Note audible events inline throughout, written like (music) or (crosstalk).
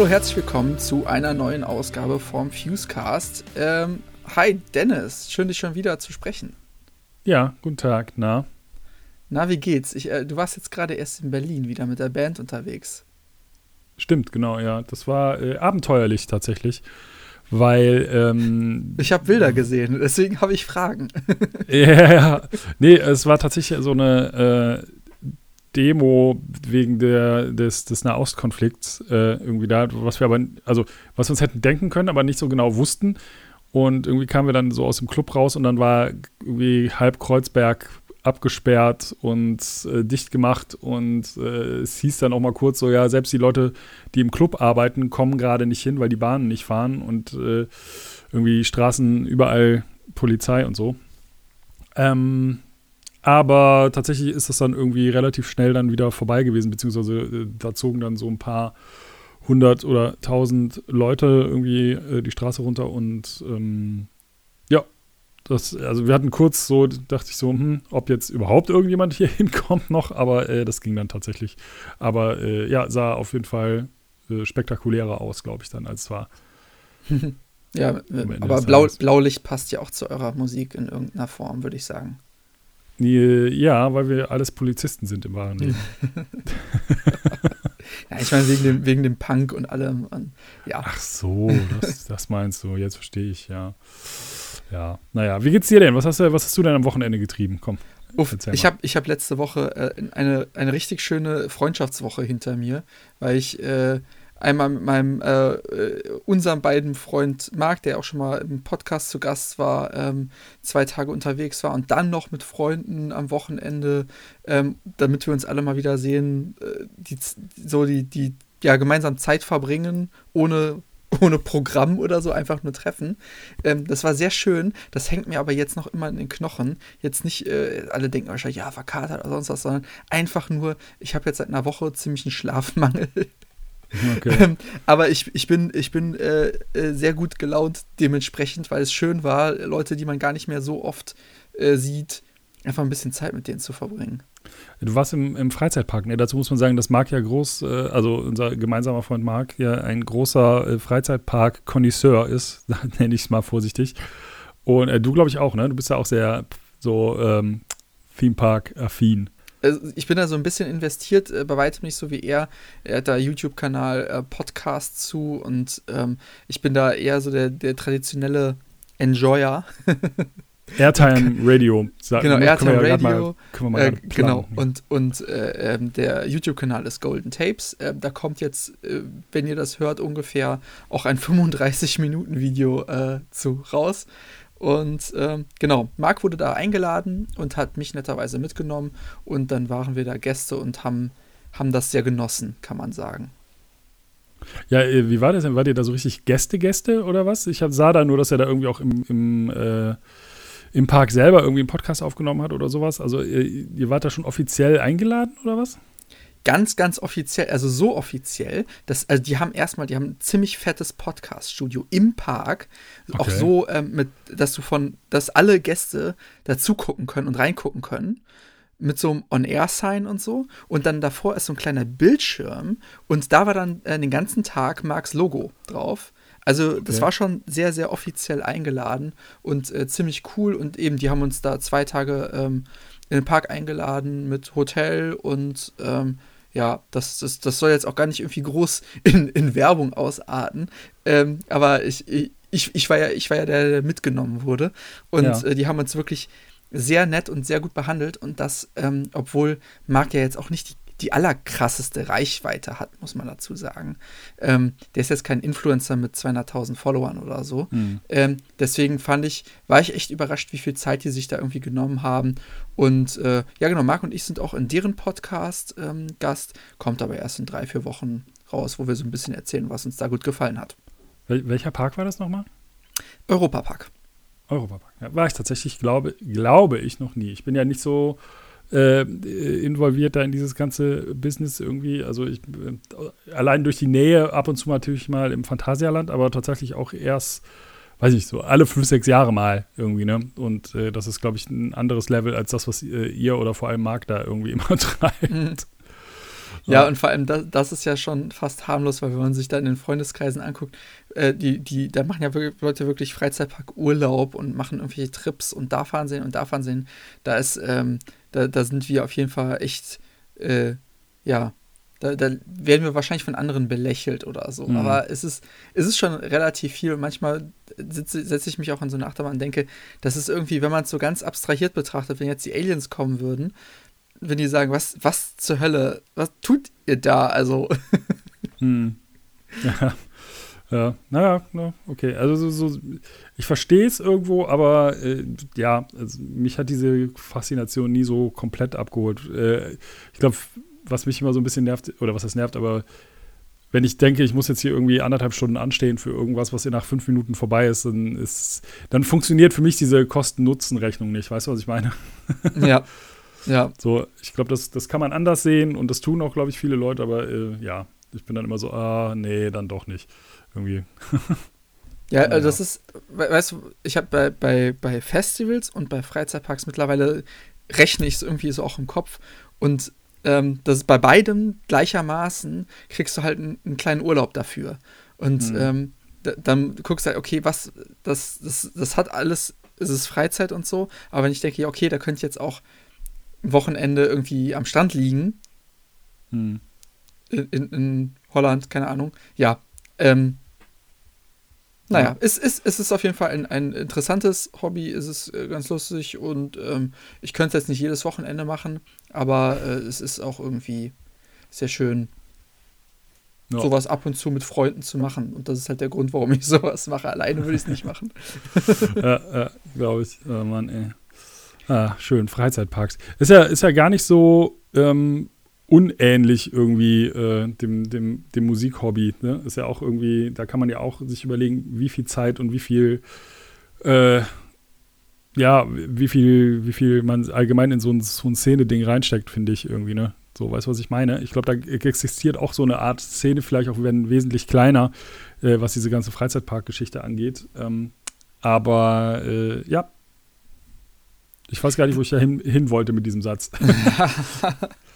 Hallo, herzlich willkommen zu einer neuen Ausgabe vom Fusecast. Ähm, hi Dennis, schön dich schon wieder zu sprechen. Ja, guten Tag, na? Na, wie geht's? Ich, äh, du warst jetzt gerade erst in Berlin wieder mit der Band unterwegs. Stimmt, genau, ja. Das war äh, abenteuerlich tatsächlich, weil. Ähm, (laughs) ich habe Bilder gesehen, deswegen habe ich Fragen. (laughs) ja, ja. Nee, es war tatsächlich so eine. Äh, Demo wegen der, des, des Nahostkonflikts äh, irgendwie da, was wir aber, also was wir uns hätten denken können, aber nicht so genau wussten. Und irgendwie kamen wir dann so aus dem Club raus und dann war irgendwie halb Kreuzberg abgesperrt und äh, dicht gemacht und äh, es hieß dann auch mal kurz so, ja, selbst die Leute, die im Club arbeiten, kommen gerade nicht hin, weil die Bahnen nicht fahren und äh, irgendwie Straßen überall Polizei und so. Ähm, aber tatsächlich ist das dann irgendwie relativ schnell dann wieder vorbei gewesen, beziehungsweise äh, da zogen dann so ein paar hundert oder tausend Leute irgendwie äh, die Straße runter und ähm, ja, das, also wir hatten kurz so, dachte ich so, hm, ob jetzt überhaupt irgendjemand hier (laughs) hinkommt noch, aber äh, das ging dann tatsächlich. Aber äh, ja, sah auf jeden Fall äh, spektakulärer aus, glaube ich, dann, als es war. (laughs) ja, aber Blau, Blaulicht passt ja auch zu eurer Musik in irgendeiner Form, würde ich sagen. Ja, weil wir alles Polizisten sind im wahren Leben. (laughs) ja, ich meine, wegen dem, wegen dem Punk und allem. Ja. Ach so, das, das meinst du. Jetzt verstehe ich, ja. Ja, naja, wie geht's dir denn? Was hast du, was hast du denn am Wochenende getrieben? Komm. Uff, ich habe ich hab letzte Woche äh, eine, eine richtig schöne Freundschaftswoche hinter mir, weil ich äh, einmal mit meinem, äh, äh, unserem beiden Freund Marc, der auch schon mal im Podcast zu Gast war, ähm, zwei Tage unterwegs war und dann noch mit Freunden am Wochenende, ähm, damit wir uns alle mal wieder sehen, äh, die, so die, die ja gemeinsam Zeit verbringen, ohne ohne Programm oder so, einfach nur treffen. Ähm, das war sehr schön. Das hängt mir aber jetzt noch immer in den Knochen. Jetzt nicht, äh, alle denken wahrscheinlich, ja, verkatert oder sonst was, sondern einfach nur, ich habe jetzt seit einer Woche ziemlich einen Schlafmangel. Okay. Ähm, aber ich, ich bin, ich bin äh, äh, sehr gut gelaunt dementsprechend, weil es schön war, Leute, die man gar nicht mehr so oft äh, sieht, einfach ein bisschen Zeit mit denen zu verbringen. Du warst im, im Freizeitpark, ne? Dazu muss man sagen, dass Marc ja groß, äh, also unser gemeinsamer Freund Marc, ja ein großer äh, Freizeitpark-Konnoisseur ist, (laughs) nenne ich es mal vorsichtig. Und äh, du, glaube ich, auch, ne? Du bist ja auch sehr so ähm, Theme-Park-affin ich bin da so ein bisschen investiert, äh, bei weitem nicht so wie er. Er hat da YouTube-Kanal, äh, Podcast zu und ähm, ich bin da eher so der, der traditionelle Enjoyer. (laughs) Airtime Radio. Sag, genau, Airtime Radio. Mal, äh, genau, und, und äh, ähm, der YouTube-Kanal ist Golden Tapes. Äh, da kommt jetzt, äh, wenn ihr das hört, ungefähr auch ein 35-Minuten-Video äh, zu raus. Und ähm, genau, Marc wurde da eingeladen und hat mich netterweise mitgenommen. Und dann waren wir da Gäste und haben, haben das sehr genossen, kann man sagen. Ja, äh, wie war das denn? War ihr da so richtig Gäste-Gäste oder was? Ich sah da nur, dass er da irgendwie auch im, im, äh, im Park selber irgendwie einen Podcast aufgenommen hat oder sowas. Also ihr, ihr wart da schon offiziell eingeladen oder was? Ganz, ganz offiziell, also so offiziell, dass, also die haben erstmal, die haben ein ziemlich fettes Podcast-Studio im Park. Okay. Auch so, ähm, mit, dass du von, dass alle Gäste dazu gucken können und reingucken können. Mit so einem On-Air-Sign und so. Und dann davor ist so ein kleiner Bildschirm. Und da war dann äh, den ganzen Tag Marks Logo drauf. Also, das okay. war schon sehr, sehr offiziell eingeladen und äh, ziemlich cool. Und eben, die haben uns da zwei Tage ähm, in den Park eingeladen mit Hotel und ähm, ja, das, das, das soll jetzt auch gar nicht irgendwie groß (laughs) in, in Werbung ausarten. Ähm, aber ich, ich, ich, war ja, ich war ja der, der mitgenommen wurde. Und ja. äh, die haben uns wirklich sehr nett und sehr gut behandelt. Und das, ähm, obwohl Marc ja jetzt auch nicht die die allerkrasseste Reichweite hat, muss man dazu sagen. Ähm, der ist jetzt kein Influencer mit 200.000 Followern oder so. Mhm. Ähm, deswegen fand ich, war ich echt überrascht, wie viel Zeit die sich da irgendwie genommen haben. Und äh, ja, genau, Marc und ich sind auch in deren Podcast ähm, Gast, kommt aber erst in drei, vier Wochen raus, wo wir so ein bisschen erzählen, was uns da gut gefallen hat. Wel welcher Park war das nochmal? Europapark. Europapark. Ja, war ich tatsächlich, glaube, glaube ich, noch nie. Ich bin ja nicht so äh, involviert da in dieses ganze Business irgendwie. Also ich äh, allein durch die Nähe ab und zu natürlich mal im Phantasialand, aber tatsächlich auch erst, weiß ich so, alle fünf, sechs Jahre mal irgendwie, ne? Und äh, das ist, glaube ich, ein anderes Level als das, was äh, ihr oder vor allem Marc da irgendwie (laughs) immer treibt. Mhm. Ja, und vor allem, das, das, ist ja schon fast harmlos, weil wenn man sich da in den Freundeskreisen anguckt, äh, die, die, da machen ja wirklich, Leute wirklich Freizeitpark Urlaub und machen irgendwelche Trips und da fahren sehen und da fahren sehen. Da ist, ähm, da, da sind wir auf jeden Fall echt, äh, ja, da, da, werden wir wahrscheinlich von anderen belächelt oder so. Mhm. Aber es ist, es ist schon relativ viel. Und manchmal setze setz ich mich auch in so eine Achterbahn und denke, das ist irgendwie, wenn man es so ganz abstrahiert betrachtet, wenn jetzt die Aliens kommen würden, wenn die sagen, was, was zur Hölle, was tut ihr da? Also. hm. Ja. Ja, naja, na, okay. Also so, so ich verstehe es irgendwo, aber äh, ja, also mich hat diese Faszination nie so komplett abgeholt. Äh, ich glaube, was mich immer so ein bisschen nervt, oder was das nervt, aber wenn ich denke, ich muss jetzt hier irgendwie anderthalb Stunden anstehen für irgendwas, was hier nach fünf Minuten vorbei ist, dann ist, dann funktioniert für mich diese Kosten-Nutzen-Rechnung nicht. Weißt du, was ich meine? (laughs) Ja. Ja. So, ich glaube, das, das kann man anders sehen und das tun auch, glaube ich, viele Leute, aber äh, ja, ich bin dann immer so, ah, nee, dann doch nicht. Irgendwie. Ja, also das ist, weißt du, ich habe bei, bei, bei Festivals und bei Freizeitparks mittlerweile rechne ich es irgendwie so auch im Kopf und ähm, das ist bei beidem gleichermaßen, kriegst du halt einen, einen kleinen Urlaub dafür. Und mhm. ähm, dann guckst du halt, okay, was, das, das, das hat alles, es ist Freizeit und so, aber wenn ich denke, ja, okay, da könnte ich jetzt auch Wochenende irgendwie am Strand liegen, mhm. In, in, Holland, keine Ahnung, ja, ähm, naja, es, ist, es ist auf jeden Fall ein, ein interessantes Hobby, es ist äh, ganz lustig und ähm, ich könnte es jetzt nicht jedes Wochenende machen, aber äh, es ist auch irgendwie sehr schön, ja. sowas ab und zu mit Freunden zu machen. Und das ist halt der Grund, warum ich (laughs) sowas mache. Alleine würde ich es nicht machen. (laughs) ja, ja glaube ich. Oh Mann, ey. Ah, schön, Freizeitparks. Ist ja, ist ja gar nicht so ähm, unähnlich irgendwie äh, dem, dem, dem Musikhobby. Ne? Ist ja auch irgendwie, da kann man ja auch sich überlegen, wie viel Zeit und wie viel, äh, ja, wie viel, wie viel man allgemein in so ein, so ein Szene-Ding reinsteckt, finde ich irgendwie, ne? So, weißt du, was ich meine? Ich glaube, da existiert auch so eine Art Szene, vielleicht auch wenn wesentlich kleiner, äh, was diese ganze Freizeitpark-Geschichte angeht. Ähm, aber äh, ja, ich weiß gar nicht, wo ich da hin, hin wollte mit diesem Satz. (laughs)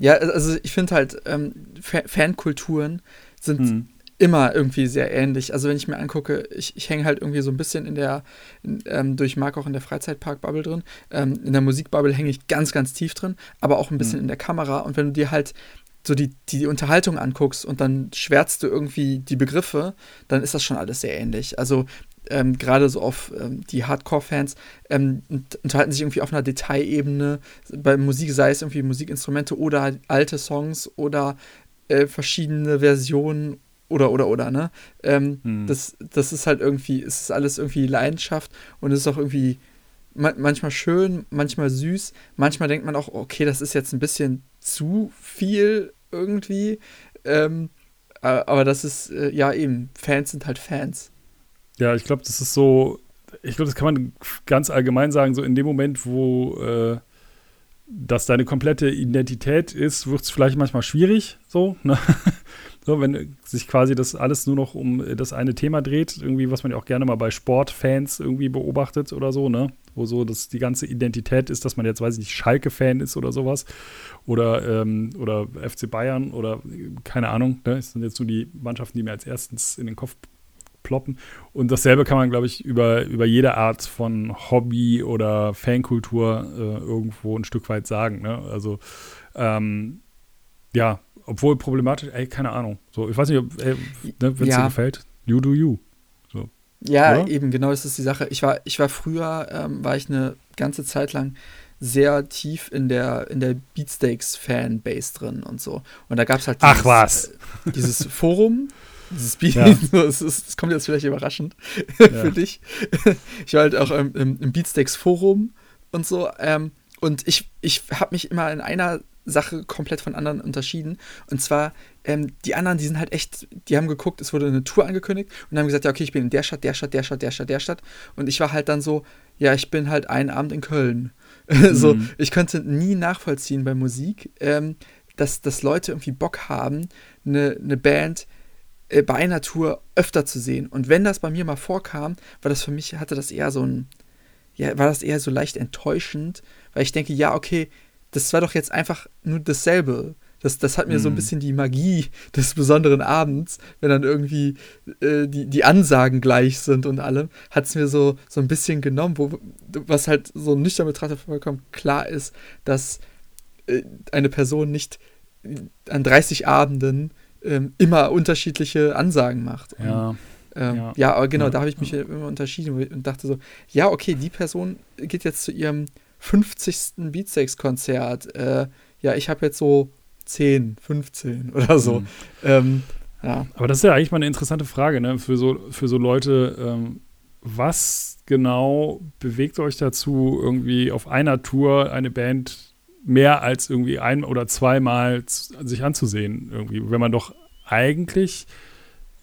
ja, also ich finde halt, ähm, Fankulturen sind hm. immer irgendwie sehr ähnlich. Also wenn ich mir angucke, ich, ich hänge halt irgendwie so ein bisschen in der, in, ähm, durch Marc auch in der Freizeitpark-Bubble drin. Ähm, in der Musikbubble hänge ich ganz, ganz tief drin, aber auch ein bisschen hm. in der Kamera. Und wenn du dir halt so die, die Unterhaltung anguckst und dann schwärzt du irgendwie die Begriffe, dann ist das schon alles sehr ähnlich. Also ähm, gerade so auf ähm, die Hardcore-Fans ähm, unterhalten sich irgendwie auf einer Detailebene. Bei Musik sei es irgendwie Musikinstrumente oder alte Songs oder äh, verschiedene Versionen oder oder oder ne. Ähm, hm. Das das ist halt irgendwie, es ist alles irgendwie Leidenschaft und es ist auch irgendwie ma manchmal schön, manchmal süß. Manchmal denkt man auch, okay, das ist jetzt ein bisschen zu viel irgendwie. Ähm, aber das ist, äh, ja eben, Fans sind halt Fans. Ja, ich glaube, das ist so, ich glaube, das kann man ganz allgemein sagen, so in dem Moment, wo äh, das deine komplette Identität ist, wird es vielleicht manchmal schwierig, so, ne? (laughs) so, wenn sich quasi das alles nur noch um das eine Thema dreht, irgendwie, was man ja auch gerne mal bei Sportfans irgendwie beobachtet oder so, ne? Wo so das die ganze Identität ist, dass man jetzt, weiß ich nicht, Schalke-Fan ist oder sowas. Oder, ähm, oder FC Bayern oder keine Ahnung, ne? Das sind jetzt nur die Mannschaften, die mir als erstens in den Kopf ploppen. Und dasselbe kann man, glaube ich, über, über jede Art von Hobby oder Fankultur äh, irgendwo ein Stück weit sagen. Ne? Also, ähm, ja, obwohl problematisch, ey, keine Ahnung. So, ich weiß nicht, ne, wenn es ja. dir gefällt, you do you. So. Ja, Oder? eben, genau, das ist die Sache. Ich war, ich war früher, ähm, war ich eine ganze Zeit lang sehr tief in der, in der Beatsteaks-Fanbase drin und so. Und da gab es halt dieses, Ach was. Äh, dieses Forum, (laughs) Beat, ja. (laughs) das, ist, das, kommt jetzt vielleicht überraschend (laughs) ja. für dich. Ich war halt auch im, im Beatsteaks Forum und so. Ähm, und ich, ich habe mich immer in einer Sache komplett von anderen unterschieden. Und zwar, ähm, die anderen, die sind halt echt, die haben geguckt, es wurde eine Tour angekündigt und haben gesagt, ja, okay, ich bin in der Stadt, der Stadt, der Stadt, der Stadt, der Stadt. Und ich war halt dann so, ja, ich bin halt einen Abend in Köln. (laughs) Mhm. so, ich könnte nie nachvollziehen bei Musik, ähm, dass, dass Leute irgendwie Bock haben, eine, eine Band bei einer Tour öfter zu sehen. Und wenn das bei mir mal vorkam, war das für mich, hatte das eher so ein, ja, war das eher so leicht enttäuschend, weil ich denke, ja, okay, das war doch jetzt einfach nur dasselbe. das, das hat mir mhm. so ein mhm. bisschen die Magie (laughs) des besonderen Abends, wenn dann irgendwie äh, die, die Ansagen gleich sind und allem, hat es mir so, so ein bisschen genommen, wo, was halt so nüchtern betrachtet vollkommen klar ist, dass äh, eine Person nicht an 30 Abenden ähm, immer unterschiedliche Ansagen macht. Ja. Und, ähm, ja. ja, genau, ja. da habe ich mich immer unterschieden und dachte so, ja, okay, die Person geht jetzt zu ihrem 50. Beatsteaks-Konzert. Äh, ja, ich habe jetzt so 10, 15 (laughs) oder so. Mhm. Ähm, ja. Aber das ist ja eigentlich mal eine interessante Frage, ne? Für so, für so Leute, ähm, was genau bewegt euch dazu, irgendwie auf einer Tour eine Band mehr als irgendwie ein- oder zweimal sich anzusehen? Irgendwie, wenn man doch eigentlich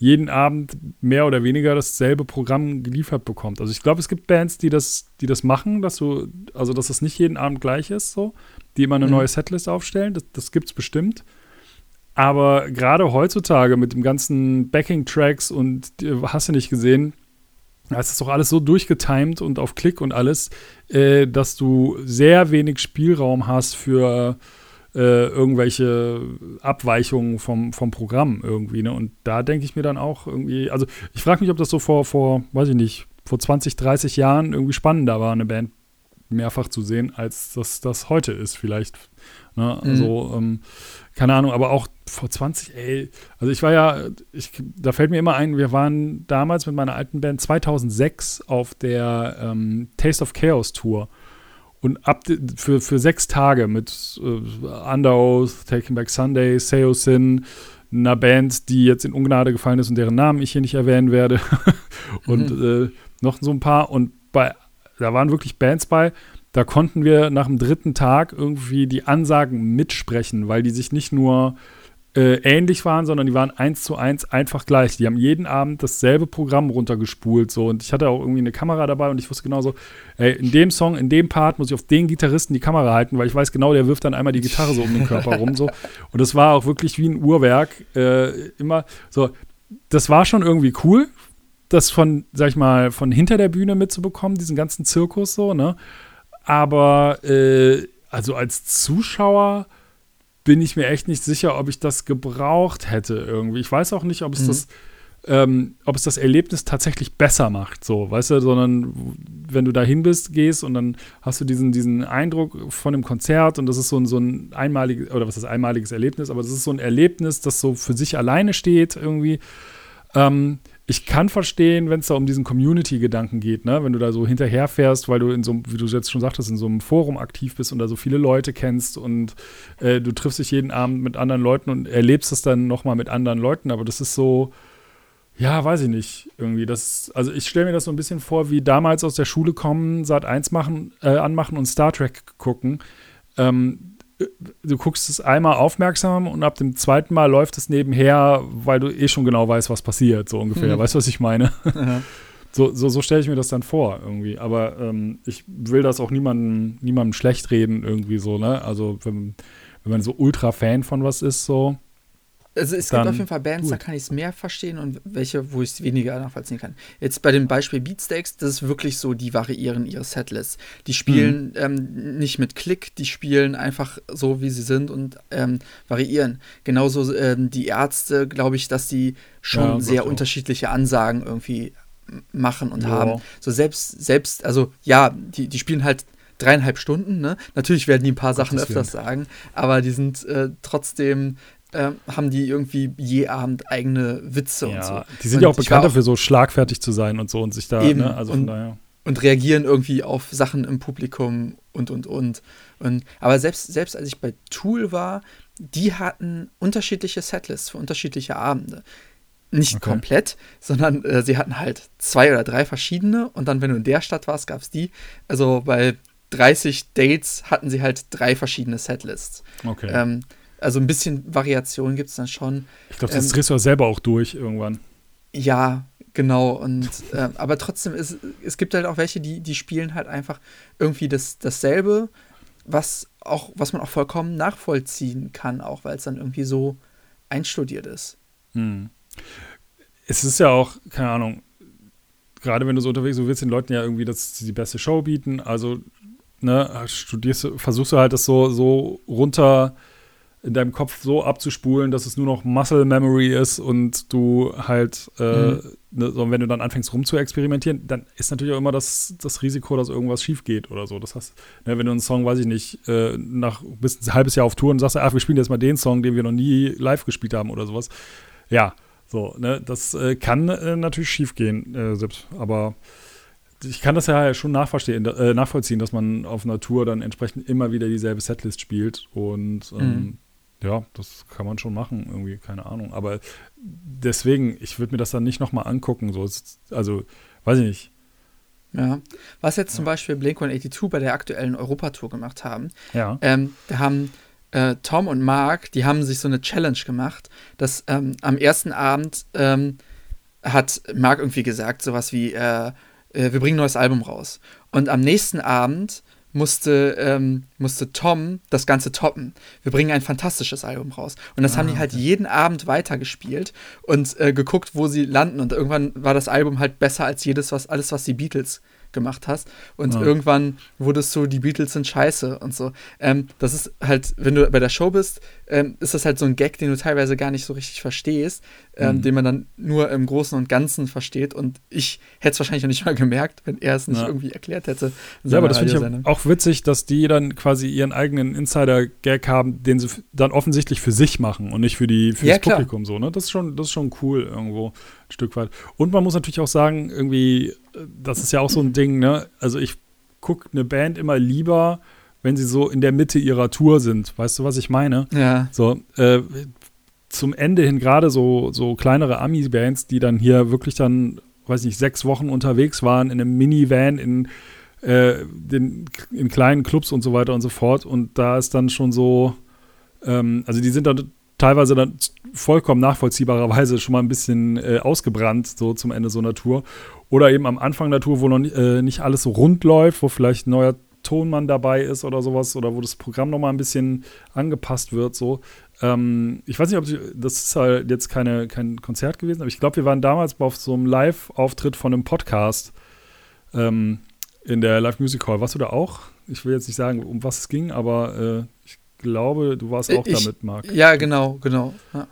jeden Abend mehr oder weniger dasselbe Programm geliefert bekommt. Also ich glaube, es gibt Bands, die das, die das machen, dass du, also dass es nicht jeden Abend gleich ist, so, die immer eine mhm. neue Setlist aufstellen. Das, das gibt es bestimmt. Aber gerade heutzutage mit dem ganzen Backing-Tracks und hast du nicht gesehen, da ist doch alles so durchgetimed und auf Klick und alles, äh, dass du sehr wenig Spielraum hast für äh, irgendwelche Abweichungen vom, vom Programm irgendwie. Ne? Und da denke ich mir dann auch irgendwie, also ich frage mich, ob das so vor, vor, weiß ich nicht, vor 20, 30 Jahren irgendwie spannender war, eine Band mehrfach zu sehen, als das das heute ist, vielleicht. Ne? Also, mhm. ähm, keine Ahnung, aber auch vor 20, ey, also ich war ja, ich, da fällt mir immer ein, wir waren damals mit meiner alten Band 2006 auf der ähm, Taste of Chaos Tour. Und ab für, für sechs Tage mit äh, Under Oath, Taking Back Sunday, Seosin, einer Band, die jetzt in Ungnade gefallen ist und deren Namen ich hier nicht erwähnen werde. (laughs) und mhm. äh, noch so ein paar. Und bei, da waren wirklich Bands bei. Da konnten wir nach dem dritten Tag irgendwie die Ansagen mitsprechen, weil die sich nicht nur äh, ähnlich waren, sondern die waren eins zu eins einfach gleich. Die haben jeden Abend dasselbe Programm runtergespult so und ich hatte auch irgendwie eine Kamera dabei und ich wusste genau so, ey, in dem Song, in dem Part muss ich auf den Gitarristen die Kamera halten, weil ich weiß genau, der wirft dann einmal die Gitarre so um den Körper rum so und das war auch wirklich wie ein Uhrwerk äh, immer so. Das war schon irgendwie cool, das von, sag ich mal, von hinter der Bühne mitzubekommen, diesen ganzen Zirkus so, ne? Aber äh, also als Zuschauer bin ich mir echt nicht sicher, ob ich das gebraucht hätte irgendwie. Ich weiß auch nicht, ob es mhm. das ähm, ob es das Erlebnis tatsächlich besser macht, so, weißt du, sondern wenn du dahin bist, gehst und dann hast du diesen, diesen Eindruck von dem Konzert und das ist so ein, so ein einmaliges, oder was ist einmaliges Erlebnis, aber das ist so ein Erlebnis, das so für sich alleine steht irgendwie. Ähm, ich kann verstehen, wenn es da um diesen Community-Gedanken geht, ne? wenn du da so hinterherfährst, weil du in so wie du jetzt schon sagtest, in so einem Forum aktiv bist und da so viele Leute kennst und äh, du triffst dich jeden Abend mit anderen Leuten und erlebst es dann nochmal mit anderen Leuten, aber das ist so, ja, weiß ich nicht, irgendwie. Das, also ich stelle mir das so ein bisschen vor, wie damals aus der Schule kommen, Sat 1 machen, äh, anmachen und Star Trek gucken. Ähm, du guckst es einmal aufmerksam und ab dem zweiten Mal läuft es nebenher, weil du eh schon genau weißt, was passiert, so ungefähr. Mhm. Weißt du, was ich meine? (laughs) So, so, so stelle ich mir das dann vor, irgendwie. Aber ähm, ich will das auch niemandem, niemandem schlecht reden, irgendwie so, ne? Also, wenn, wenn man so ultra Fan von was ist, so, also es gibt auf jeden Fall Bands, gut. da kann ich es mehr verstehen und welche, wo ich es weniger nachvollziehen kann. Jetzt bei dem Beispiel Beatsteaks, das ist wirklich so, die variieren ihre Setlists. Die spielen mhm. ähm, nicht mit Klick, die spielen einfach so, wie sie sind und ähm, variieren. Genauso ähm, die Ärzte, glaube ich, dass die schon ja, sehr unterschiedliche Ansagen irgendwie machen und ja. haben. So selbst, selbst, also ja, die, die spielen halt dreieinhalb Stunden, ne? Natürlich werden die ein paar Sachen öfters sagen, aber die sind äh, trotzdem äh, haben die irgendwie je Abend eigene Witze ja, und so. Die sind und ja auch bekannt dafür, so schlagfertig zu sein und so und sich da, eben, ne? also von und, daher. Und reagieren irgendwie auf Sachen im Publikum und, und, und. und aber selbst, selbst als ich bei Tool war, die hatten unterschiedliche Setlists für unterschiedliche Abende. Nicht okay. komplett, sondern äh, sie hatten halt zwei oder drei verschiedene und dann, wenn du in der Stadt warst, gab es die. Also bei 30 Dates hatten sie halt drei verschiedene Setlists. Okay. Ähm, also ein bisschen Variation gibt es dann schon. Ich glaube, das ähm, drehst du selber auch durch irgendwann. Ja, genau. Und äh, aber trotzdem ist es gibt halt auch welche, die die spielen halt einfach irgendwie das dasselbe, was auch was man auch vollkommen nachvollziehen kann, auch weil es dann irgendwie so einstudiert ist. Hm. Es ist ja auch keine Ahnung. Gerade wenn du so unterwegs, bist, du willst den Leuten ja irgendwie das die beste Show bieten. Also ne, studierst, versuchst du halt das so so runter in deinem Kopf so abzuspulen, dass es nur noch Muscle Memory ist und du halt, äh, mhm. ne, so, wenn du dann anfängst rum zu experimentieren, dann ist natürlich auch immer das, das Risiko, dass irgendwas schief geht oder so. Das heißt, ne, wenn du einen Song, weiß ich nicht, äh, nach bis ein halbes Jahr auf Tour und sagst, ach, wir spielen jetzt mal den Song, den wir noch nie live gespielt haben oder sowas. Ja, so, ne, das äh, kann äh, natürlich schief gehen, äh, selbst, aber ich kann das ja schon nachvollziehen, äh, nachvollziehen, dass man auf einer Tour dann entsprechend immer wieder dieselbe Setlist spielt und ähm, mhm ja, das kann man schon machen, irgendwie, keine Ahnung. Aber deswegen, ich würde mir das dann nicht nochmal angucken. So. Also, weiß ich nicht. Ja. Was jetzt ja. zum Beispiel Blink-182 bei der aktuellen Europatour gemacht haben, ja. ähm, da haben äh, Tom und Mark, die haben sich so eine Challenge gemacht, dass ähm, am ersten Abend ähm, hat Mark irgendwie gesagt, sowas wie, äh, äh, wir bringen ein neues Album raus. Und am nächsten Abend musste, ähm, musste Tom das Ganze toppen. Wir bringen ein fantastisches Album raus. Und das ah, haben die halt okay. jeden Abend weitergespielt und äh, geguckt, wo sie landen. Und irgendwann war das Album halt besser als jedes, was, alles, was die Beatles gemacht hast. Und ja. irgendwann wurdest du, die Beatles sind scheiße und so. Ähm, das ist halt, wenn du bei der Show bist, ähm, ist das halt so ein Gag, den du teilweise gar nicht so richtig verstehst, ähm, mhm. den man dann nur im Großen und Ganzen versteht. Und ich hätte es wahrscheinlich noch nicht mal gemerkt, wenn er es nicht ja. irgendwie erklärt hätte. Ja, aber das finde ich auch witzig, dass die dann quasi ihren eigenen Insider-Gag haben, den sie dann offensichtlich für sich machen und nicht für, die, für ja, das klar. Publikum so. Ne? Das, ist schon, das ist schon cool irgendwo ein Stück weit. Und man muss natürlich auch sagen, irgendwie, das ist ja auch so ein Ding, ne? Also ich gucke eine Band immer lieber, wenn sie so in der Mitte ihrer Tour sind. Weißt du, was ich meine? Ja. So, äh, zum Ende hin gerade so, so kleinere Ami-Bands, die dann hier wirklich dann, weiß nicht, sechs Wochen unterwegs waren in einem Minivan in, äh, den, in kleinen Clubs und so weiter und so fort. Und da ist dann schon so, ähm, also die sind dann teilweise dann vollkommen nachvollziehbarerweise schon mal ein bisschen äh, ausgebrannt, so zum Ende so einer Tour. Oder eben am Anfang der Tour, wo noch äh, nicht alles so rund läuft, wo vielleicht ein neuer Tonmann dabei ist oder sowas, oder wo das Programm noch mal ein bisschen angepasst wird, so. Ähm, ich weiß nicht, ob sie, das ist halt jetzt keine, kein Konzert gewesen, aber ich glaube, wir waren damals auf so einem Live-Auftritt von einem Podcast ähm, in der Live Music Hall. Warst du da auch? Ich will jetzt nicht sagen, um was es ging, aber äh, ich glaube, du warst auch ich, damit, Marc. Ja, genau, genau. Ja.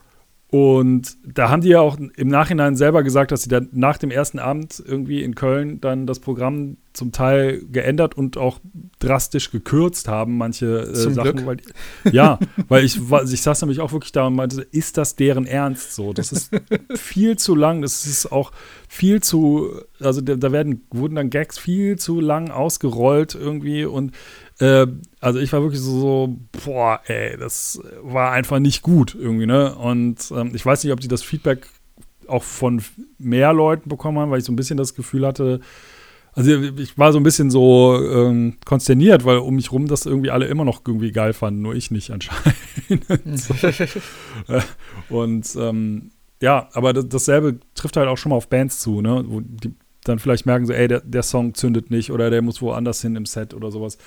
Und da haben die ja auch im Nachhinein selber gesagt, dass sie dann nach dem ersten Abend irgendwie in Köln dann das Programm zum Teil geändert und auch drastisch gekürzt haben, manche äh, Sachen. Weil, ja, weil ich, ich saß nämlich auch wirklich da und meinte, ist das deren Ernst so? Das ist viel zu lang, das ist auch viel zu, also da werden, wurden dann Gags viel zu lang ausgerollt irgendwie und äh, also ich war wirklich so, so, boah, ey, das war einfach nicht gut irgendwie, ne? Und ähm, ich weiß nicht, ob die das Feedback auch von mehr Leuten bekommen haben, weil ich so ein bisschen das Gefühl hatte, also ich war so ein bisschen so ähm, konsterniert, weil um mich rum das irgendwie alle immer noch irgendwie geil fanden, nur ich nicht anscheinend. so. (laughs) (laughs) Und ähm, ja, aber dasselbe trifft halt auch schon mal auf Bands zu, ne? Wo die dann vielleicht merken so, ey, der, der Song zündet nicht oder der muss woanders hin im Set oder sowas.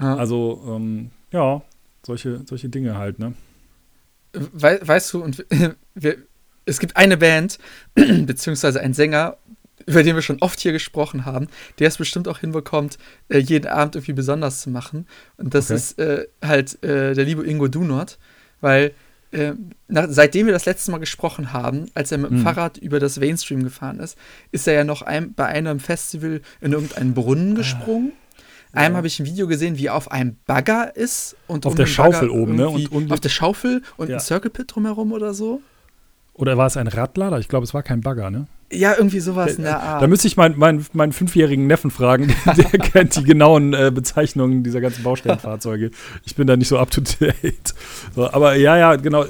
Ja. Also, ähm, ja, solche, solche Dinge halt, ne? We weißt du, und (laughs) wir, es gibt eine Band, (clears throat) beziehungsweise einen Sänger, über den wir schon oft hier gesprochen haben, der es bestimmt auch hinbekommt, äh, jeden Abend irgendwie besonders zu machen. Und das okay. ist äh, halt äh, der liebe Ingo Dunort, weil äh, nach, seitdem wir das letzte Mal gesprochen haben, als er mit dem hm. Fahrrad über das Mainstream gefahren ist, ist er ja noch ein, bei einem Festival in irgendeinen Brunnen ah. gesprungen. Ah, Einmal habe ich ein Video gesehen, wie er auf einem Bagger ist und auf um der Schaufel oben, ne? Und, und, auf der Schaufel und ja. ein Circle Pit drumherum oder so. Oder war es ein Radlader? Ich glaube, es war kein Bagger, ne? Ja, irgendwie sowas in der Art. Da müsste ich meinen mein, mein fünfjährigen Neffen fragen, (laughs) der kennt die genauen äh, Bezeichnungen dieser ganzen Baustellenfahrzeuge. Ich bin da nicht so up to date. So, aber ja, ja, genau.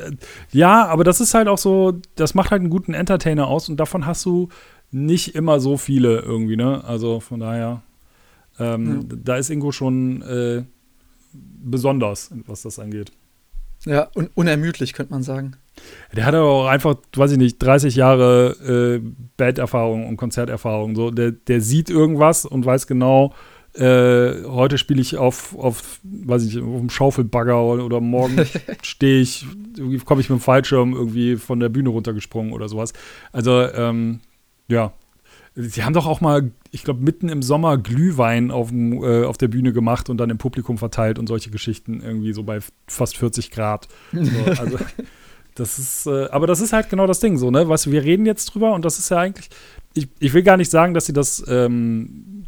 Ja, aber das ist halt auch so, das macht halt einen guten Entertainer aus und davon hast du nicht immer so viele irgendwie, ne? Also von daher, ähm, ja. da ist Ingo schon äh, besonders, was das angeht. Ja, un unermüdlich, könnte man sagen. Der hat aber auch einfach, weiß ich nicht, 30 Jahre äh, Banderfahrung und Konzerterfahrung. So, der, der sieht irgendwas und weiß genau, äh, heute spiele ich auf, auf, weiß ich nicht, auf dem Schaufelbagger oder, oder morgen (laughs) stehe ich, komme ich mit dem Fallschirm irgendwie von der Bühne runtergesprungen oder sowas. Also, ähm, ja. Sie haben doch auch mal, ich glaube, mitten im Sommer Glühwein auf, dem, äh, auf der Bühne gemacht und dann im Publikum verteilt und solche Geschichten irgendwie so bei fast 40 Grad. So, also, (laughs) das ist, äh, aber das ist halt genau das Ding so, ne? Weißt du, wir reden jetzt drüber und das ist ja eigentlich, ich, ich will gar nicht sagen, dass sie das ähm,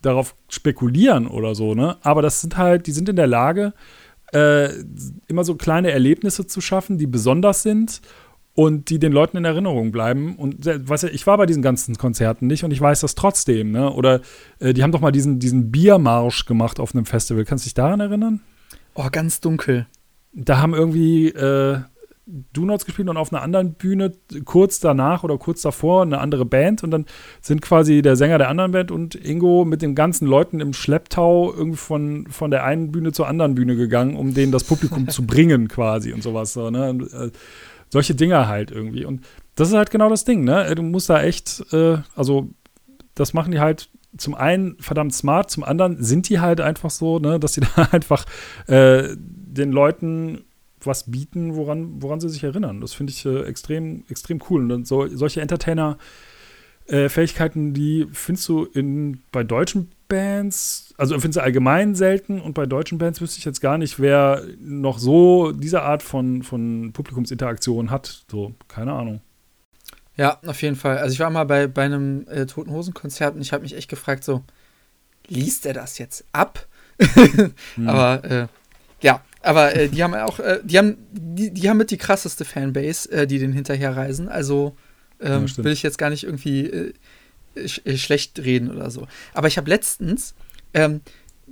darauf spekulieren oder so, ne? Aber das sind halt, die sind in der Lage, äh, immer so kleine Erlebnisse zu schaffen, die besonders sind und die den Leuten in Erinnerung bleiben. Und weißt du, ich war bei diesen ganzen Konzerten nicht und ich weiß das trotzdem, ne? Oder äh, die haben doch mal diesen, diesen Biermarsch gemacht auf einem Festival. Kannst du dich daran erinnern? Oh, ganz dunkel. Da haben irgendwie äh, Do-Nots gespielt und auf einer anderen Bühne kurz danach oder kurz davor eine andere Band und dann sind quasi der Sänger der anderen Band und Ingo mit den ganzen Leuten im Schlepptau irgendwie von, von der einen Bühne zur anderen Bühne gegangen, um denen das Publikum (laughs) zu bringen quasi und sowas. So, ne? Und, äh, solche Dinge halt irgendwie. Und das ist halt genau das Ding, ne? Du musst da echt, äh, also das machen die halt zum einen verdammt smart, zum anderen sind die halt einfach so, ne, dass sie (laughs) da einfach äh, den Leuten was bieten, woran, woran sie sich erinnern. Das finde ich äh, extrem, extrem cool. Und so, solche Entertainer-Fähigkeiten, äh, die findest du in, bei deutschen Bands, also findest du allgemein selten und bei deutschen Bands wüsste ich jetzt gar nicht, wer noch so diese Art von, von Publikumsinteraktion hat. So, keine Ahnung. Ja, auf jeden Fall. Also ich war mal bei, bei einem äh, Toten Hosen Konzert und ich habe mich echt gefragt, so, liest er das jetzt ab? (laughs) hm. Aber äh, ja, aber äh, die haben auch, äh, die haben, die, die haben mit die krasseste Fanbase, äh, die den hinterherreisen. Also ähm, ja, will ich jetzt gar nicht irgendwie äh, sch äh, schlecht reden oder so. Aber ich habe letztens, ähm,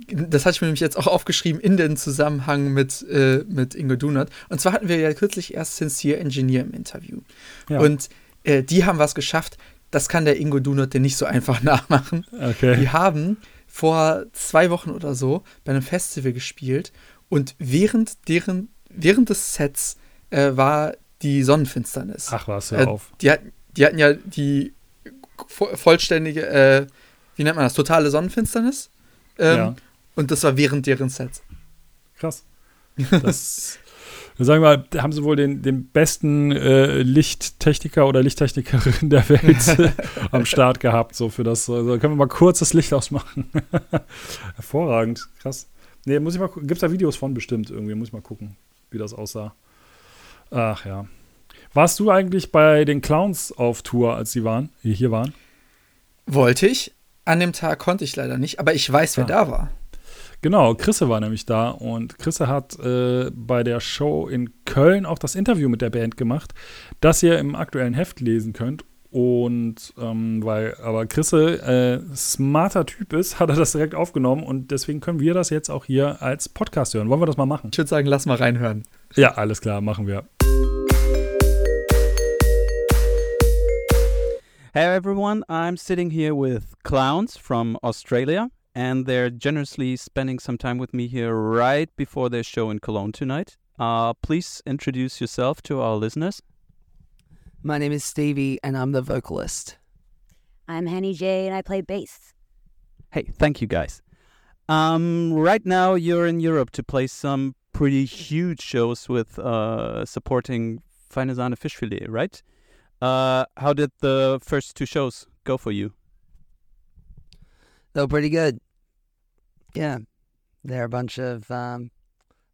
das hatte ich mir nämlich jetzt auch aufgeschrieben in den Zusammenhang mit, äh, mit Ingo Dunat. Und zwar hatten wir ja kürzlich erst Sincere Engineer im Interview. Ja. Und die haben was geschafft, das kann der Ingo Dunat dir nicht so einfach (laughs) nachmachen. Okay. Die haben vor zwei Wochen oder so bei einem Festival gespielt und während deren, während des Sets äh, war die Sonnenfinsternis. Ach was, hör äh, auf. Die, hat, die hatten ja die vollständige, äh, wie nennt man das, totale Sonnenfinsternis. Ähm, ja. Und das war während deren Sets. Krass. Das, (laughs) sagen wir mal, haben sie wohl den, den besten äh, Lichttechniker oder Lichttechnikerin der Welt (laughs) am Start gehabt, so für das. Also können wir mal kurz das Licht ausmachen. (laughs) Hervorragend, krass. Nee, muss ich mal gucken. Gibt es da Videos von bestimmt irgendwie? Muss ich mal gucken, wie das aussah. Ach ja. Warst du eigentlich bei den Clowns auf Tour, als sie waren, hier waren? Wollte ich. An dem Tag konnte ich leider nicht, aber ich weiß, wer ja. da war. Genau, Chrisse war nämlich da und Chrisse hat äh, bei der Show in Köln auch das Interview mit der Band gemacht, das ihr im aktuellen Heft lesen könnt. Und ähm, weil aber Chrisse äh, smarter Typ ist, hat er das direkt aufgenommen und deswegen können wir das jetzt auch hier als Podcast hören. Wollen wir das mal machen? Ich würde sagen, lass mal reinhören. Ja, alles klar, machen wir. Hey everyone, I'm sitting here with clowns from Australia and they're generously spending some time with me here right before their show in Cologne tonight. Uh, please introduce yourself to our listeners. My name is Stevie, and I'm the vocalist. I'm Hanny J, and I play bass. Hey, thank you guys. Um, right now, you're in Europe to play some pretty huge shows with uh, supporting Feine Sahne Fischfilet, right? Uh, how did the first two shows go for you? They were pretty good. Yeah, they're a bunch of um,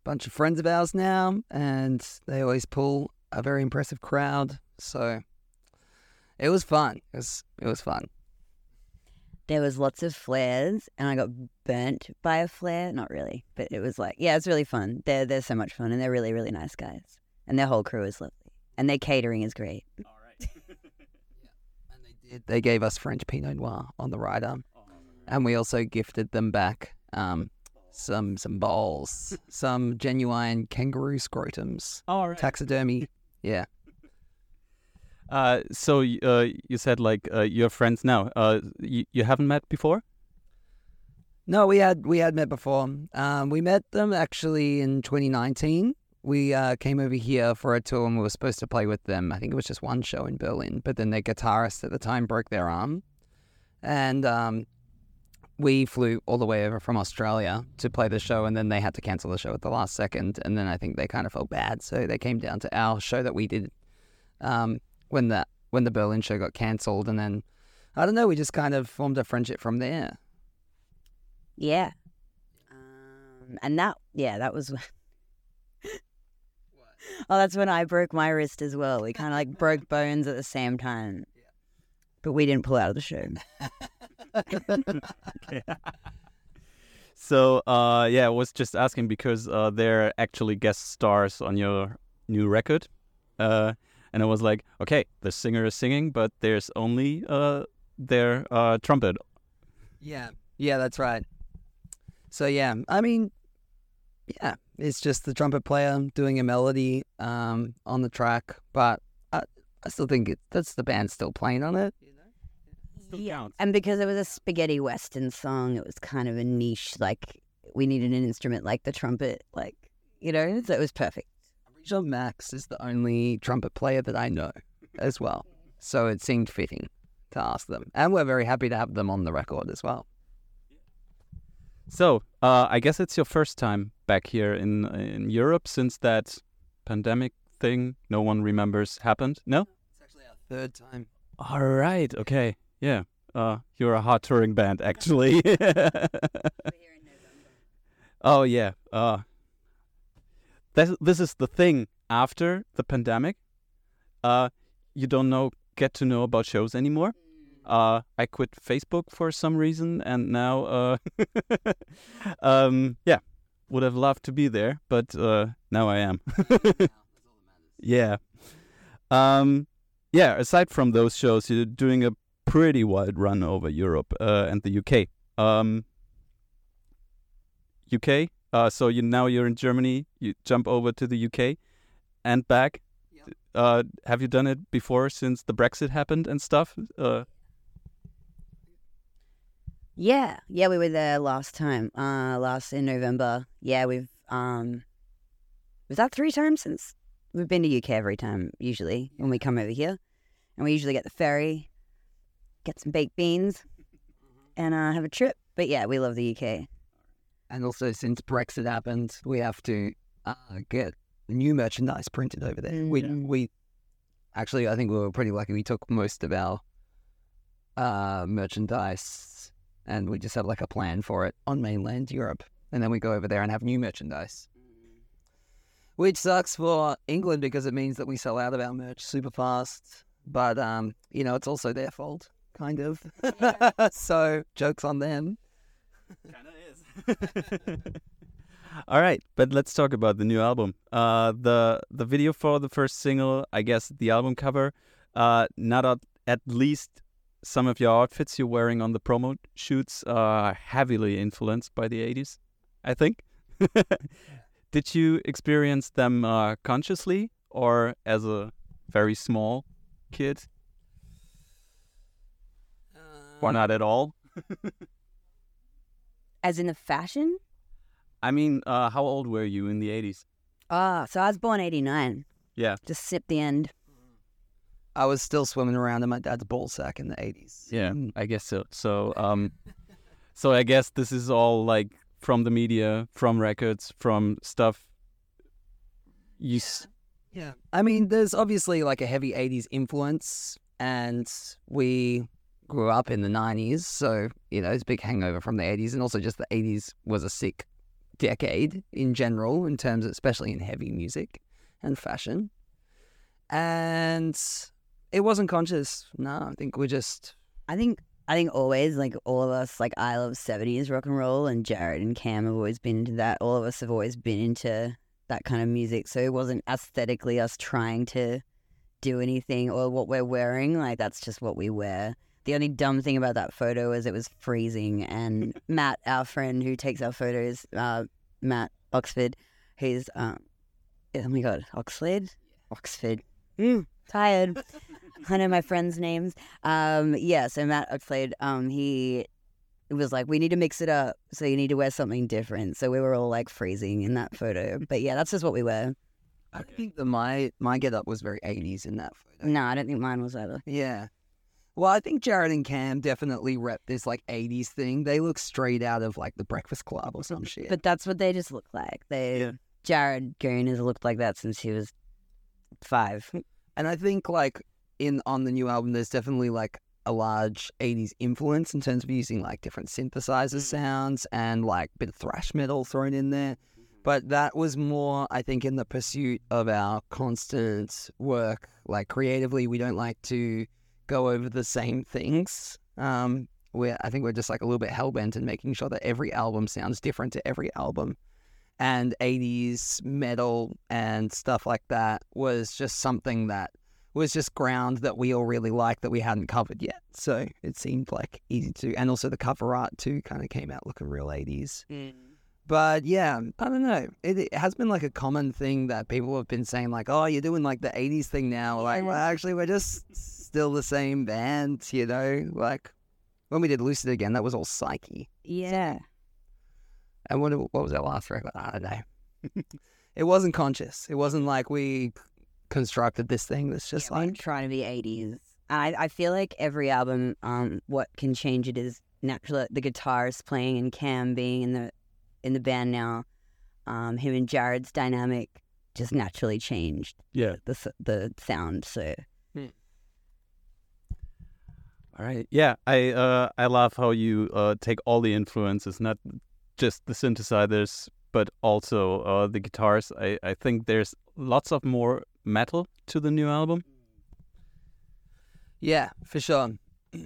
bunch of friends of ours now, and they always pull a very impressive crowd. So it was fun. It was it was fun. There was lots of flares, and I got burnt by a flare. Not really, but it was like yeah, it's really fun. They're they're so much fun, and they're really really nice guys, and their whole crew is lovely, and their catering is great. All right. (laughs) (laughs) yeah, and they did. They gave us French Pinot Noir on the rider, oh, and we also gifted them back um, some some bowls, (laughs) some genuine kangaroo scrotums, All right. taxidermy. Yeah. Uh, so uh, you said like uh, you're friends now. Uh, you, you haven't met before? No, we had we had met before. Um, we met them actually in 2019. We uh, came over here for a tour and we were supposed to play with them. I think it was just one show in Berlin, but then their guitarist at the time broke their arm, and um, we flew all the way over from Australia to play the show, and then they had to cancel the show at the last second. And then I think they kind of felt bad, so they came down to our show that we did um, when the when the Berlin show got cancelled, and then I don't know. We just kind of formed a friendship from there. Yeah. Um, and that, yeah, that was. (laughs) oh, that's when I broke my wrist as well. We kind of like (laughs) broke bones at the same time. But we didn't pull out of the show. (laughs) So, uh, yeah, I was just asking because uh, they're actually guest stars on your new record. Uh, and I was like, okay, the singer is singing, but there's only uh, their uh, trumpet. Yeah. Yeah, that's right. So yeah, I mean, yeah, it's just the trumpet player doing a melody um, on the track, but I, I still think it, that's the band still playing on it. Yeah. And because it was a spaghetti western song, it was kind of a niche. Like we needed an instrument like the trumpet, like you know, so it was perfect. Sure, Max is the only trumpet player that I know as well, so it seemed fitting to ask them, and we're very happy to have them on the record as well. So, uh, I guess it's your first time back here in in Europe since that pandemic thing no one remembers happened. No. It's actually our third time. All right. Okay. Yeah. Uh, you're a hot touring band, actually. (laughs) oh yeah. Uh, this this is the thing. After the pandemic, uh, you don't know get to know about shows anymore. Uh, I quit Facebook for some reason, and now, uh, (laughs) um, yeah, would have loved to be there, but uh, now I am. (laughs) yeah. Um, yeah. Aside from those shows, you're doing a pretty wide run over Europe uh, and the UK. Um, UK. Uh, so you now you're in Germany. You jump over to the UK and back. Uh, have you done it before since the Brexit happened and stuff? Uh, Yeah, yeah, we were there last time. Uh, last in November. Yeah, we've um, was that three times since we've been to UK every time usually when we come over here, and we usually get the ferry, get some baked beans, (laughs) and uh, have a trip. But yeah, we love the UK. And also, since Brexit happened, we have to uh, get new merchandise printed over there. We we actually, I think we were pretty lucky. We took most of our uh, merchandise, and we just have like a plan for it on mainland Europe, and then we go over there and have new merchandise. Which sucks for England because it means that we sell out of our merch super fast. But um, you know, it's also their fault, kind of. (laughs) so jokes on them. (laughs) (laughs) All right, but let's talk about the new album. Uh, the the video for the first single, I guess the album cover, uh, not at, at least some of your outfits you're wearing on the promo shoots are heavily influenced by the 80s, I think. (laughs) Did you experience them uh, consciously or as a very small kid? or not at all? (laughs) As in the fashion? I mean, uh, how old were you in the 80s? Ah, so I was born '89. Yeah. Just sip the end. I was still swimming around in my dad's ball sack in the 80s. Yeah, I guess so. So, um, (laughs) so I guess this is all like from the media, from records, from stuff. You s- Yeah. I mean, there's obviously like a heavy 80s influence, and we grew up in the 90s. So, you know, it's a big hangover from the 80s. And also, just the 80s was a sick decade in general, in terms of, especially in heavy music and fashion. And it wasn't conscious. No, I think we're just. I think I think always like all of us like I love seventies rock and roll and Jared and Cam have always been into that. All of us have always been into that kind of music. So it wasn't aesthetically us trying to do anything or what we're wearing. Like that's just what we wear. The only dumb thing about that photo is it was freezing and (laughs) Matt, our friend who takes our photos, uh, Matt Oxford, who's um oh my god, Oxford? Oxford. Mm, tired. (laughs) I know my friends' names. Um, yeah, so Matt Oxlade, um, he was like, we need to mix it up, so you need to wear something different. So we were all like freezing in that photo. But yeah, that's just what we wear. I think that my my get up was very 80s in that photo. No, I don't think mine was either. Yeah. Well, I think Jared and Cam definitely rep this like 80s thing. They look straight out of like the Breakfast Club or some shit. But that's what they just look like. They Yeah. Jared Goon has looked like that since he was five. Hmm. And I think like in on the new album, there's definitely like a large 80s influence in terms of using like different synthesizer mm-hmm. sounds and like a bit of thrash metal thrown in there. Mm-hmm. But that was more, I think, in the pursuit of our constant work. Like creatively, we don't like to go over the same things. Um, we're, I think we're just like a little bit hellbent in making sure that every album sounds different to every album. And 80s metal and stuff like that was just something that was just ground that we all really liked that we hadn't covered yet. So it seemed like easy to, and also the cover art too kind of came out looking real 80s. But yeah, I don't know. It, it has been like a common thing that people have been saying, like, "Oh, you're doing like the '80s thing now." Like, well, actually, we're just still the same band, you know. Like when we did Lucid again, that was all psyche. Yeah. And what what was our last record? I don't know. (laughs) it wasn't conscious. It wasn't like we constructed this thing. That's just yeah, we're like trying to be 80s. I, I feel like every album, um, what can change it is naturally the guitarist playing and Cam being in the in the band now. Um, him and Jared's dynamic just naturally changed Yeah. the the sound. So All right. Yeah, I uh, I love how you uh, take all the influences, not just the synthesizers, but also uh, the guitars. I, I think there's lots of more metal to the new album. Yeah, for sure. (clears throat)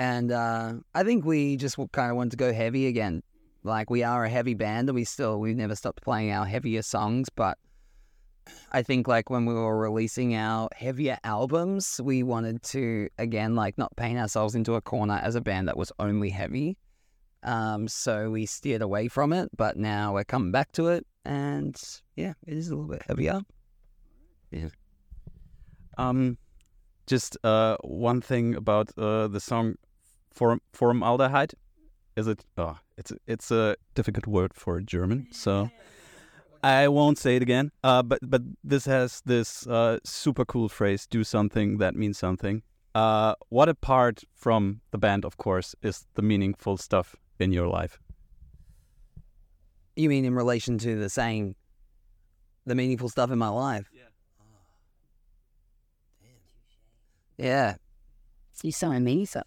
And uh, I think we just kind of wanted to go heavy again. Like we are a heavy band, and we still we've never stopped playing our heavier songs. But I think like when we were releasing our heavier albums, we wanted to again like not paint ourselves into a corner as a band that was only heavy. Um, so we steered away from it, but now we're coming back to it, and yeah, it is a little bit heavier. Yeah. Um, just uh, one thing about uh, the song form formaldehyde. Is it? Oh, it's it's a difficult word for German, so I won't say it again. Uh, but but this has this uh, super cool phrase: "Do something that means something." Uh, what apart from the band, of course, is the meaningful stuff in your life? You mean in relation to the saying, the meaningful stuff in my life? Yeah. Yeah. you saw me, so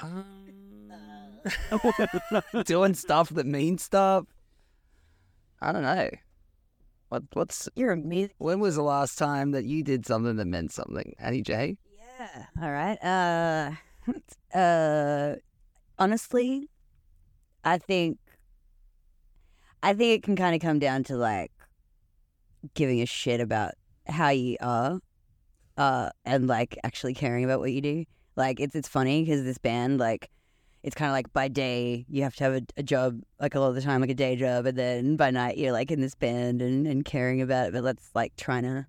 (laughs) Doing stuff that means stuff. I don't know. What what's you're amazing. when was the last time that you did something that meant something, Hanny J? Yeah. All right. Uh, (laughs) uh, honestly, I think, I think it can kind of come down to like giving a shit about how you are, uh, and like actually caring about what you do. Like it's it's funny because this band like. It's kind of like by day you have to have a, a job like a lot of the time like a day job and then by night you're like in this band and, and caring about it but that's like trying to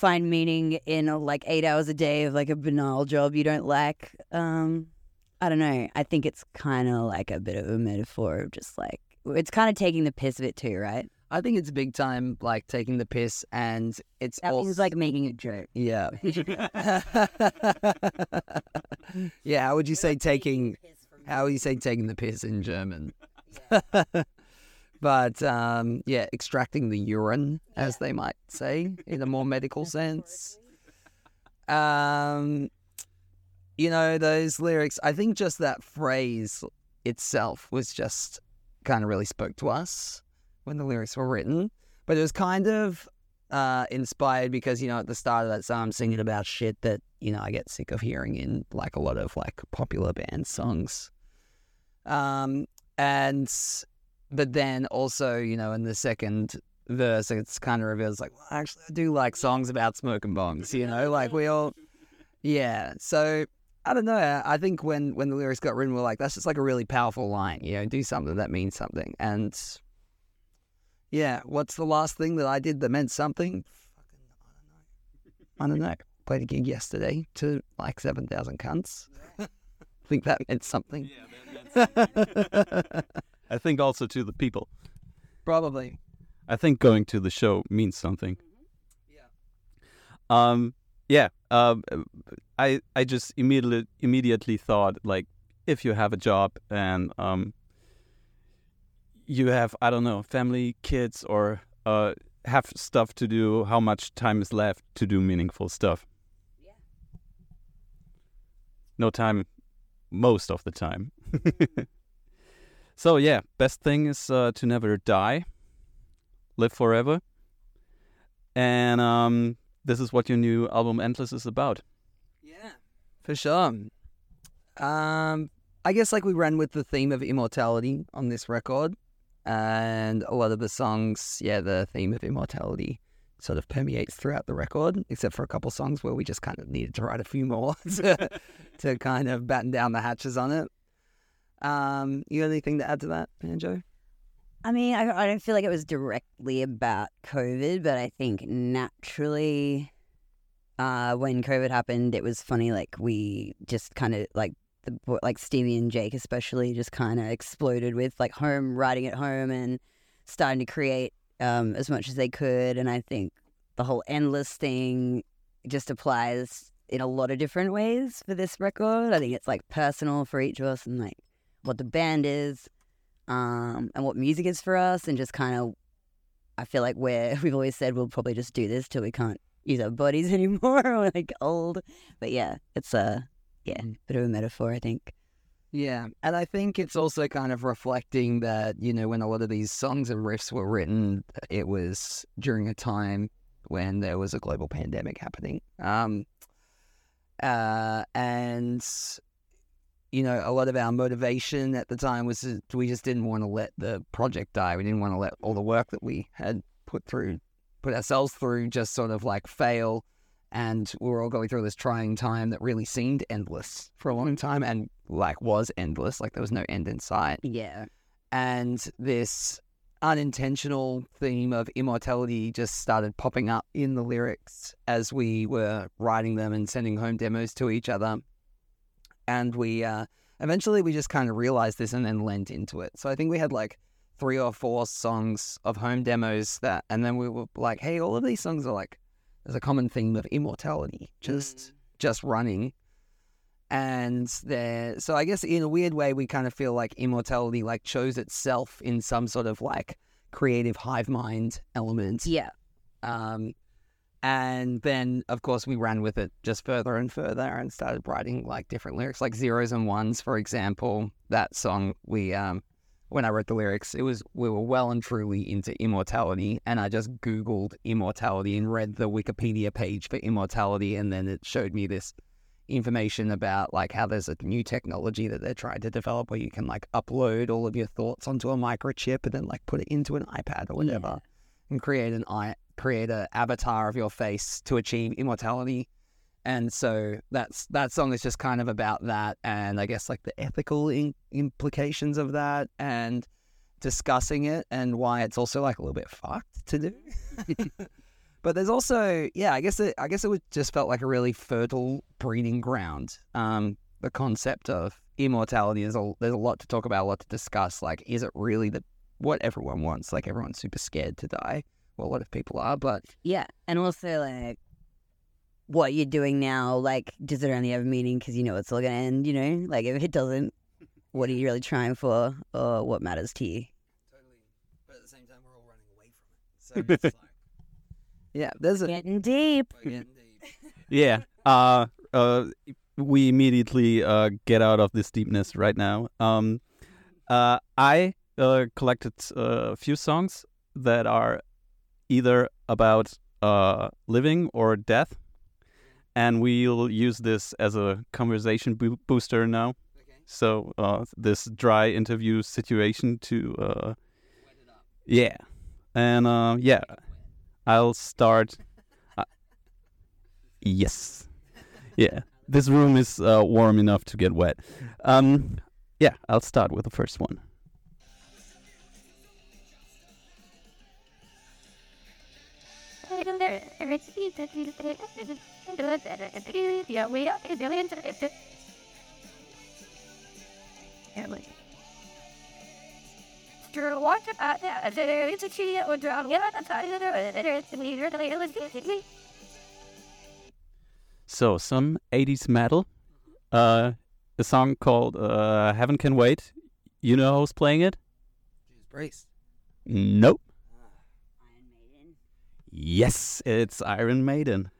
find meaning in like eight hours a day of like a banal job you don't like. Um, I don't know. I think it's kind of like a bit of a metaphor of just like it's kind of taking the piss of it too, right? I think it's big time, like taking the piss, and it's That also means like making a joke. yeah, (laughs) (laughs) yeah. How would you say taking? How would you say taking the piss in German? (laughs) but um, yeah, extracting the urine, as they might say, in a more medical sense. Um, you know those lyrics. I think just that phrase itself was just kind of really spoke to us when the lyrics were written. But it was kind of uh, inspired because you know at the start of that song I'm singing about shit that you know I get sick of hearing in like a lot of like popular band songs. Um, and but then also you know in the second verse it's kind of reveals like well actually I do like songs about smoking bongs. You know like we all (laughs) yeah. So I don't know. I think when when the lyrics got written, we're like, that's just like a really powerful line. You know, do something that means something. And yeah, what's the last thing that I did that meant something? Fucking, I don't know. I don't know. Played a gig yesterday to like seven thousand cunts. I (laughs) think that meant something. (laughs) I think also to the people. Probably. I think going to the show means something. Yeah. Um. Yeah. Um. I I just immediately immediately thought like if you have a job and um you have I don't know family, kids, or uh have stuff to do, how much time is left to do meaningful stuff? no time most of the time. (laughs) so yeah, best thing is uh, to never die, live forever, and um, this is what your new album Endless is about. Yeah, for sure. Um, I guess like we ran with the theme of immortality on this record, and a lot of the songs, yeah, the theme of immortality sort of permeates throughout the record, except for a couple songs where we just kind of needed to (laughs) write a few more (laughs) to, to kind of batten down the hatches on it. Um, you got anything to add to that, Banjo? I mean, I, I don't feel like it was directly about COVID, but I think naturally, uh, when COVID happened, it was funny. Like we just kind of like the like Stevie and Jake especially just kind of exploded with like home writing at home and starting to create um, as much as they could. And I think the whole endless thing just applies in a lot of different ways for this record. I think it's like personal for each of us and like what the band is um, and what music is for us, and just kind of, I feel like we're (laughs) we've always said we'll probably just do this till we can't use our bodies (laughs) anymore. we're like old, but yeah, it's a yeah bit of a metaphor, I think. Yeah, and I think it's also kind of reflecting that you know when a lot of these songs and riffs were written, it was during a time when there was a global pandemic happening. Um, uh, and you know, a lot of our motivation at the time was we just didn't want to let the project die. We didn't want to let all the work that we had put through, put ourselves through, just sort of like fail. And we were all going through this trying time that really seemed endless for a long time and like was endless. Like there was no end in sight. Yeah. And this unintentional theme of immortality just started popping up in the lyrics as we were writing them and sending home demos to each other and we uh, eventually we just kind of realized this and then lent into it. So I think we had like three or four songs of home demos that, and then we were like, hey, all of these songs are like there's a common theme of immortality, just mm. just running. And there, so I guess in a weird way, we kind of feel like immortality like chose itself in some sort of like creative hive mind element. Yeah. Um, and then, of course, we ran with it just further and further and started writing like different lyrics, like zeros and ones, for example. That song, we, um, when I wrote the lyrics, it was, we were well and truly into immortality. And I just Googled immortality and read the Wikipedia page for immortality. And then it showed me this information about like how there's a new technology that they're trying to develop where you can like upload all of your thoughts onto a microchip and then like put it into an iPad or whatever yeah. and create an i create an avatar of your face to achieve immortality. And so that's that song is just kind of about that, and I guess like the ethical in- implications of that, and discussing it, and why it's also like a little bit fucked to do. (laughs) (laughs) but there's also, yeah, I guess it, I guess it would just felt like a really fertile breeding ground. Um, the concept of immortality is a there's a lot to talk about, a lot to discuss. Like, is it really the what everyone wants? Like, everyone's super scared to die well, a lot of people are, but yeah, and also like what you're doing now, like does it only have a meaning because you know it's all gonna end? You know, like if it doesn't, what are you really trying for, or what matters to you? Totally, but at the same time, we're all running away from it. So (laughs) it's like, yeah, there's a getting deep. Getting deep. (laughs) yeah. Uh, uh, we immediately uh, get out of this deepness right now. Um, uh, I uh, collected uh, a few songs that are either about uh, living or death, and we'll use this as a conversation bo- booster now. Okay. So uh, this dry interview situation to uh, yeah, and uh, yeah, I'll start. (laughs) Uh, yes, yeah. This room is uh, warm enough to get wet. Um, yeah, I'll start with the first one. So some 80s metal. Uh, a song called uh, Heaven Can Wait. You know who's playing it? Nope. Yes, it's Iron Maiden.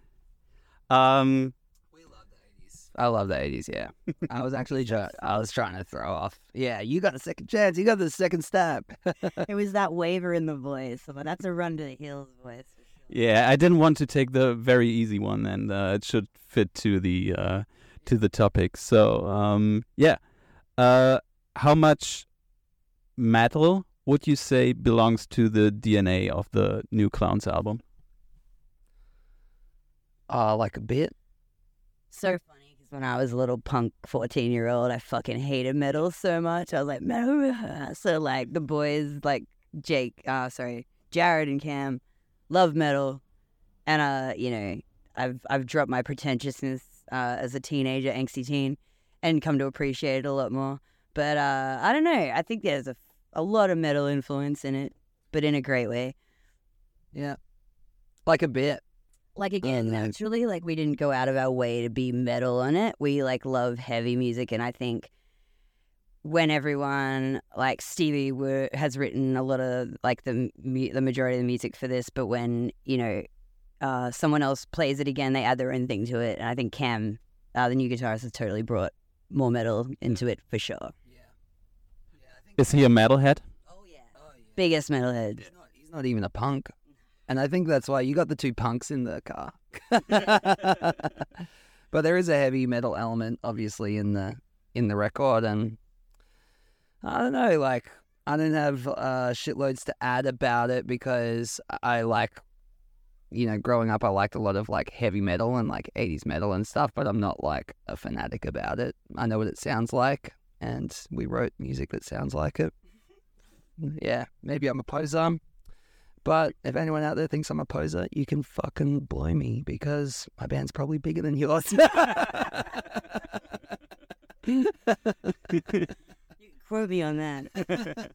Um, we love the 80s. I love the eighties. Yeah, (laughs) I was actually I was trying to throw off. Yeah, you got a second chance. You got the second step. (laughs) It was that waver in the voice. But that's a run to the hills voice. Yeah, I didn't want to take the very easy one, and uh, it should fit to the uh, to the topic. So, um, yeah, uh, how much metal would you say belongs to the DNA of the New Clowns album? Uh, like a bit. So funny because when I was a little punk 14 year old, I fucking hated metal so much. I was like, metal. (laughs) So, like, the boys, like Jake, uh, sorry, Jared and Cam, love metal. And, uh, you know, I've, I've dropped my pretentiousness uh, as a teenager, angsty teen, and come to appreciate it a lot more. But uh, I don't know. I think there's a, a lot of metal influence in it, but in a great way. Yeah, like a bit. like again no. naturally like we didn't go out of our way to be metal on it we like love heavy music and i think when everyone like stevie were, has written a lot of like the the majority of the music for this but when you know uh, someone else plays it again they add their own thing to it and i think cam uh, the new guitarist has totally brought more metal into it for sure Is he a metalhead? oh yeah biggest metalhead He's not, he's not even a punk. And I think that's why you got the two punks in the car. (laughs) but there is a heavy metal element, obviously, in the in the record, and I don't know, like I don't have uh, shitloads to add about it because I like, you know, growing up, I liked a lot of like heavy metal and like '80s metal and stuff, but I'm not like a fanatic about it. I know what it sounds like, and we wrote music that sounds like it. Yeah, maybe I'm a poser. But if anyone out there thinks I'm a poser, you can fucking blow me because my band's probably bigger than yours. (laughs) quote me on that (laughs)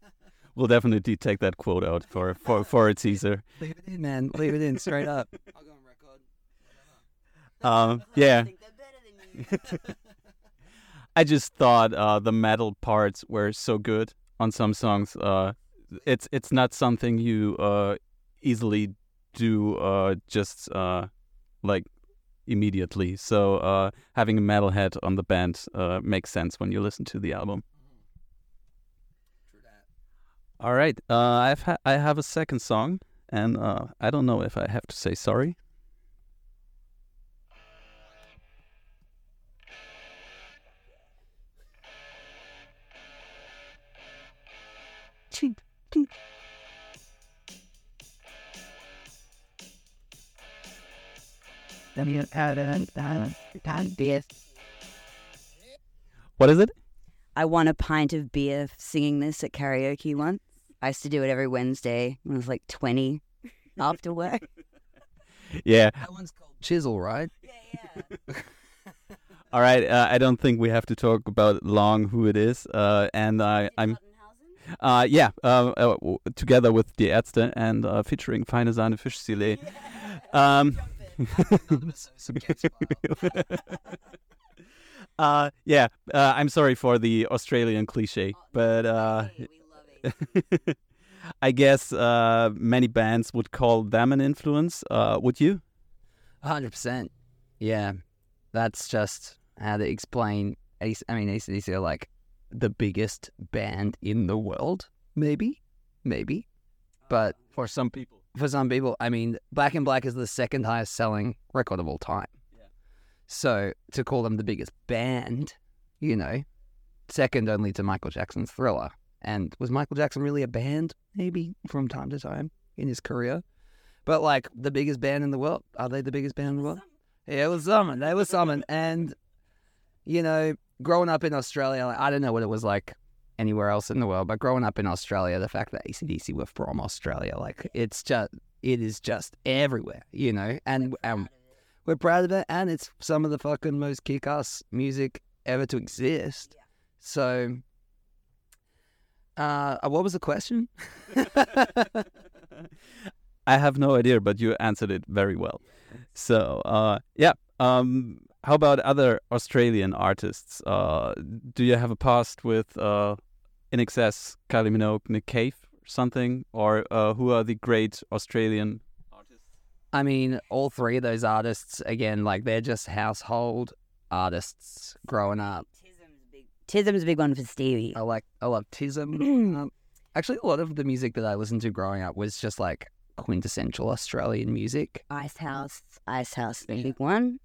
We'll definitely take that quote out for for for a teaser. Leave it in, man. Leave it in straight up. I'll go on record. Um, yeah, I just thought uh, the metal parts were so good on some songs. Uh, it's it's not something you uh, easily do uh, just uh, like immediately. So uh, having a metalhead on the band uh, makes sense when you listen to the album. All right, uh, I've ha- I have a second song, and uh, I don't know if I have to say sorry. What is it? I won a pint of beer singing this at karaoke once. I used to do it every Wednesday when I was like 20 (laughs) after work. Yeah. That one's Cold Chisel, right? Yeah, yeah. (laughs) All right. Uh, I don't think we have to talk about long who it is. Uh, and I, I'm, uh, yeah, uh, uh, w- together with Die Ärzte and uh, featuring Feine Sahne Fischfilet. Um, (laughs) uh, yeah. Uh, I'm sorry for the Australian cliche, but uh, (laughs) (laughs) I guess uh, many bands would call them an influence. Uh, would you? hundred percent. Yeah, that's just how to explain. I mean, ACDC are like the biggest band in the world. Maybe, maybe, but uh, For some people. for some people, I mean, Back in Black is the second highest selling record of all time. Yeah. So to call them the biggest band, you know, second only to Michael Jackson's Thriller. And was Michael Jackson really a band? Maybe from time to time in his career. But like the biggest band in the world, are they the biggest band in the world? Yeah, it was Summon. They were Summon. And, you know, growing up in Australia, like, I don't know what it was like anywhere else in the world, but growing up in Australia, the fact that ACDC were from Australia, like it's just, it is just everywhere, you know, and um, we're proud of it, and it's some of the fucking most kick-ass music ever to exist. So, uh, what was the question? (laughs) I have no idea, but you answered it very well. So, uh, yeah. Um, how about other Australian artists? Uh, do you have a past with uh, INXS, Kylie Minogue, Nick Cave, or something? Or uh, who are the great Australian artists? I mean, all three of those artists, again, like they're just household artists growing up. Tism's a big one for Stevie. I like I love Tism. (clears throat) um, actually, a lot of the music that I listened to growing up was just like quintessential Australian music. Icehouse, Ice House, the big one.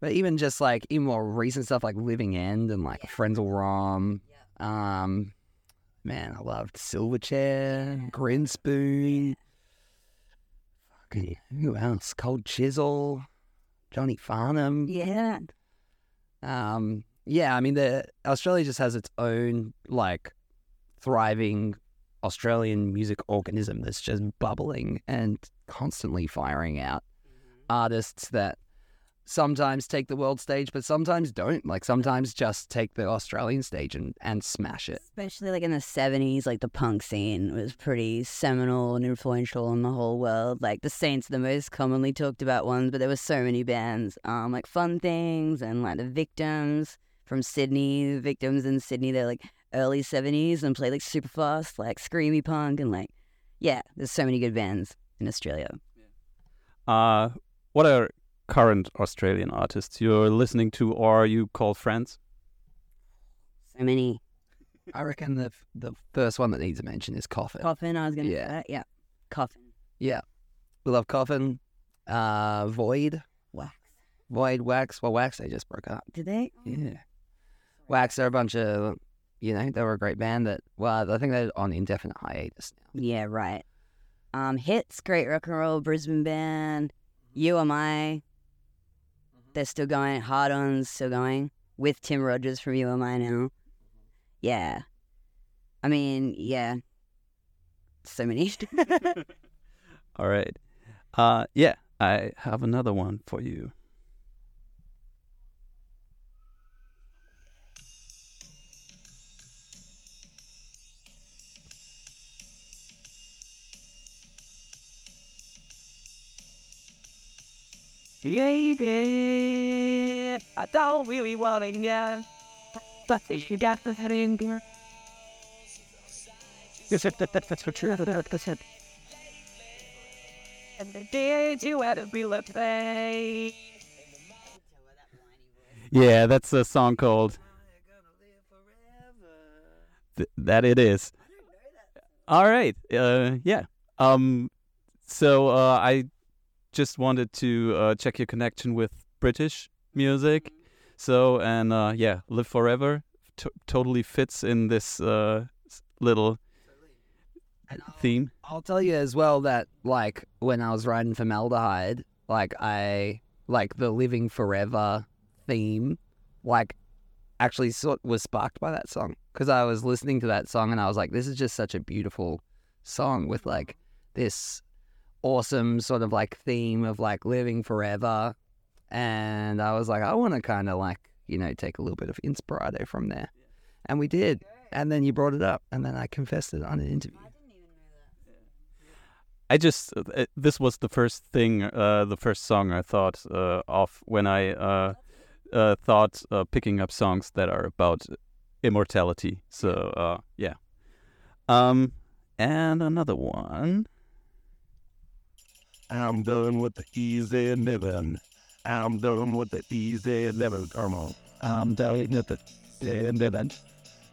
But even just like even more recent stuff like Living End and like Frenzal Rhomb. Um, man, I loved Silverchair, Grinspoon. Fucking who else? Cold Chisel, Johnny Farnham. Yeah. Um, yeah, I mean, the Australia just has its own like thriving Australian music organism that's just bubbling and constantly firing out artists that sometimes take the world stage, but sometimes don't. Like sometimes just take the Australian stage and, and smash it. Especially like in the 70s, like the punk scene was pretty seminal and influential in the whole world. Like the Saints, are the most commonly talked about ones, but there were so many bands, um, like Fun Things and like the Victims from Sydney. The Victims in Sydney, they're like early 70s and play like super fast, like screamy punk and like, yeah, there's so many good bands in Australia. Uh, what are current Australian artists you're listening to or you call friends? So many. I reckon the the first one that needs a mention is Coffin. Coffin, I was going to Yeah. say that. Yeah. Coffin. Yeah, we love Coffin. Uh, Void, Wax. Void, Wax. Well, Wax they just broke up. Did they? Yeah. Wax, they're a bunch of, you know, they were a great band that, well, I think they're on indefinite hiatus now. Yeah, right. Um, hits, great rock and roll Brisbane band. You Am I. They're still going. Hard On's still going with Tim Rogers from You Am I now. Yeah. I mean, yeah. So many. (laughs) All right. Uh, yeah, I have another one for you. Baby, I don't really want to get, but you got the head in that, that, that's. That's it. And the days you had to be left. Yeah, that's a song called. Th- that it is. All right. Uh, yeah. Um. So uh, I just wanted to uh, check your connection with British music. So and uh, yeah, "Live Forever" t- totally fits in this uh, little theme. I'll tell you as well that, like, when I was writing Formaldehyde, like, I, like, the Living Forever theme, like, actually sort was sparked by that song. Because I was listening to that song and I was like, this is just such a beautiful song with, like, this awesome sort of, like, theme of, like, living forever. And I was like, I want to kind of, like, you know, take a little bit of inspirado from there. And we did. And then you brought it up. And then I confessed it on an interview. I just uh, this was the first thing, uh, the first song I thought uh, of when I uh, uh, thought uh, picking up songs that are about immortality. So uh, yeah, um, and another one. I'm done with the easy living. I'm done with the easy living. Come on. I'm done with the easy living.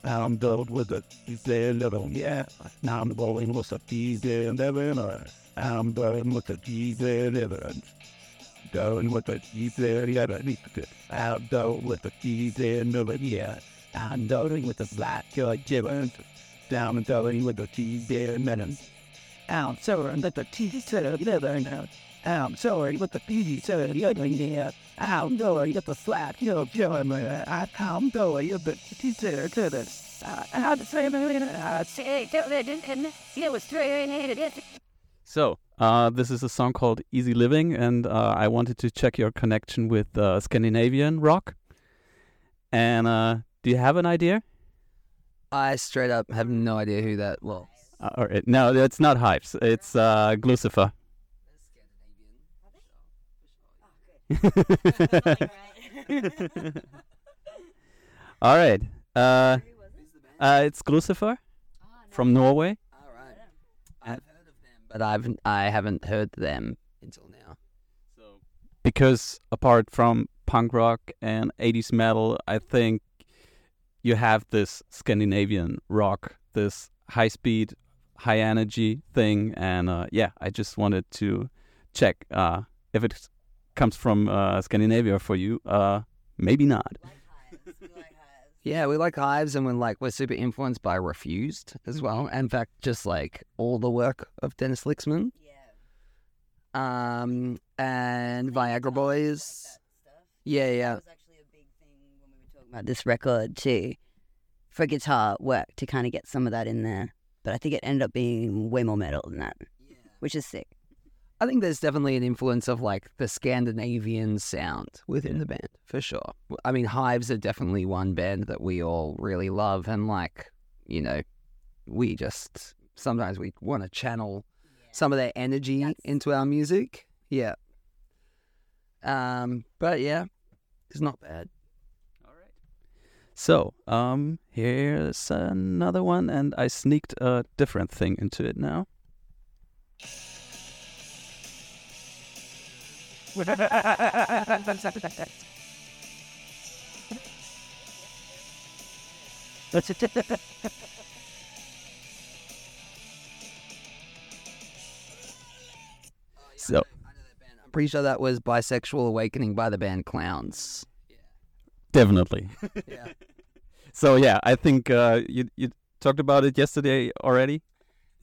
I'm done with the easy living. Yeah. Now I'm going with the easy living. I'm done with the easy living. Done with the easy living. I'm done with the easy living. Yeah. I'm done with the black giving. Down and done with the easy living. I'm sorry that the TV said the other now. I'm sorry but the TV said the other now. I'm sorry that the slack you're killing me. I- I'm sorry that the TV said the other. I'm the same. I say, it was straight. So uh, this is a song called "Easy Living," and uh, I wanted to check your connection with uh, Scandinavian rock. And uh, do you have an idea? I straight up have no idea who that was. Uh, all right. No, it's not Hives. It's uh, Gluecifer. (laughs) All right. Uh, uh, it's Gluecifer from Norway. All right. I've heard of them, but I've I haven't heard them until now. So Because apart from punk rock and 80s metal, I think you have this Scandinavian rock, this high speed, high energy thing. And uh, yeah, I just wanted to check uh, if it comes from uh, Scandinavia for you. Uh, maybe not. Yeah, we like Hives, and we're like we're super influenced by Refused as well. In fact, just like all the work of Dennis Lyxzén, Yeah. um, and Viagra Boys. Yeah, yeah. That was actually a big thing when we were talking about this record too. For guitar work to kind of get some of that in there, but I think it ended up being way more metal than that, which is sick. I think there's definitely an influence of like the Scandinavian sound within the band for sure. I mean, Hives are definitely one band that we all really love, and like you know, we just sometimes we want to channel some of their energy That's- into our music. Yeah. Um, but yeah, it's not bad. So, um, here's another one, and I sneaked a different thing into it now. So, I'm pretty sure that was Bisexual Awakening by the band Clowns. Definitely. (laughs) Yeah. So, yeah, I think uh, you you talked about it yesterday already.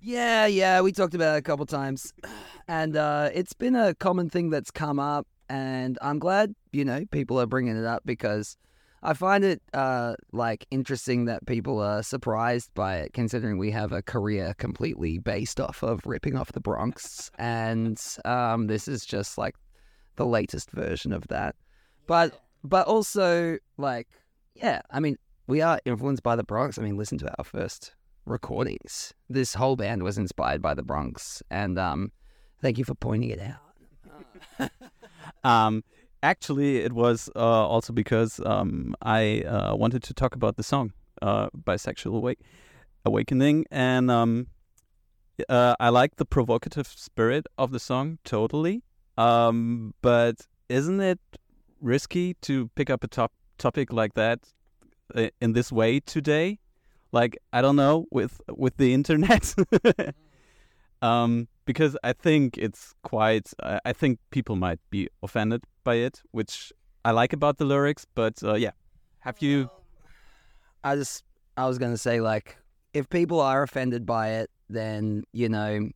Yeah, yeah, we talked about it a couple times, (clears throat) and uh, it's been a common thing that's come up, and I'm glad you know people are bringing it up because I find it uh, like interesting that people are surprised by it, considering we have a career completely based off of ripping off the Bronx, and um, this is just like the latest version of that, but but also like yeah, I mean we are influenced by the Bronx. I mean, listen to our first recordings. This whole band was inspired by the Bronx, and um, thank you for pointing it out. (laughs) Um, actually, it was uh, also because um, I uh, wanted to talk about the song uh, "Bisexual Awake- Awakening," and um, uh, I like the provocative spirit of the song totally. Um, but isn't it risky to pick up a top topic like that uh, in this way today? Like I don't know with with the internet. (laughs) um, because I think it's quite. I think people might be offended by it, which I like about the lyrics. But uh, yeah, have you? I just, I was gonna say like, if people are offended by it, then you know,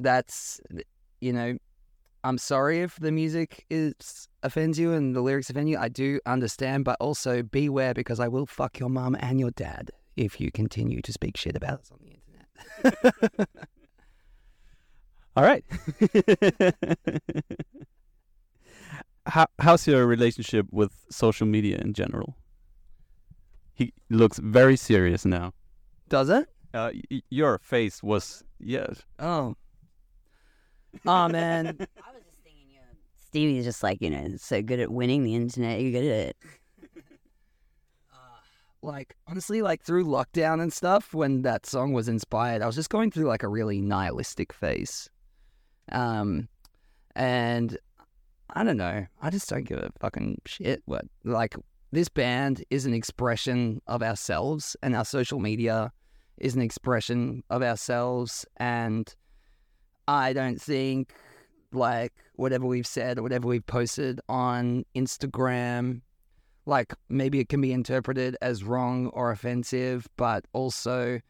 that's, you know, I'm sorry if the music is offends you and the lyrics offend you. I do understand, but also beware because I will fuck your mum and your dad if you continue to speak shit about us on the internet. (laughs) All right. (laughs) How how's your relationship with social media in general? He looks very serious now. Does it? Uh, y- your face was yes. Oh. Oh man. (laughs) I was just thinking, you Stevie's just like you know so good at winning the internet. You're good at it. (laughs) like honestly like through lockdown and stuff when that song was inspired i was just going through like a really nihilistic phase um and i don't know i just don't give a fucking shit what like this band is an expression of ourselves and our social media is an expression of ourselves and i don't think like whatever we've said or whatever we've posted on instagram like maybe it can be interpreted as wrong or offensive, but also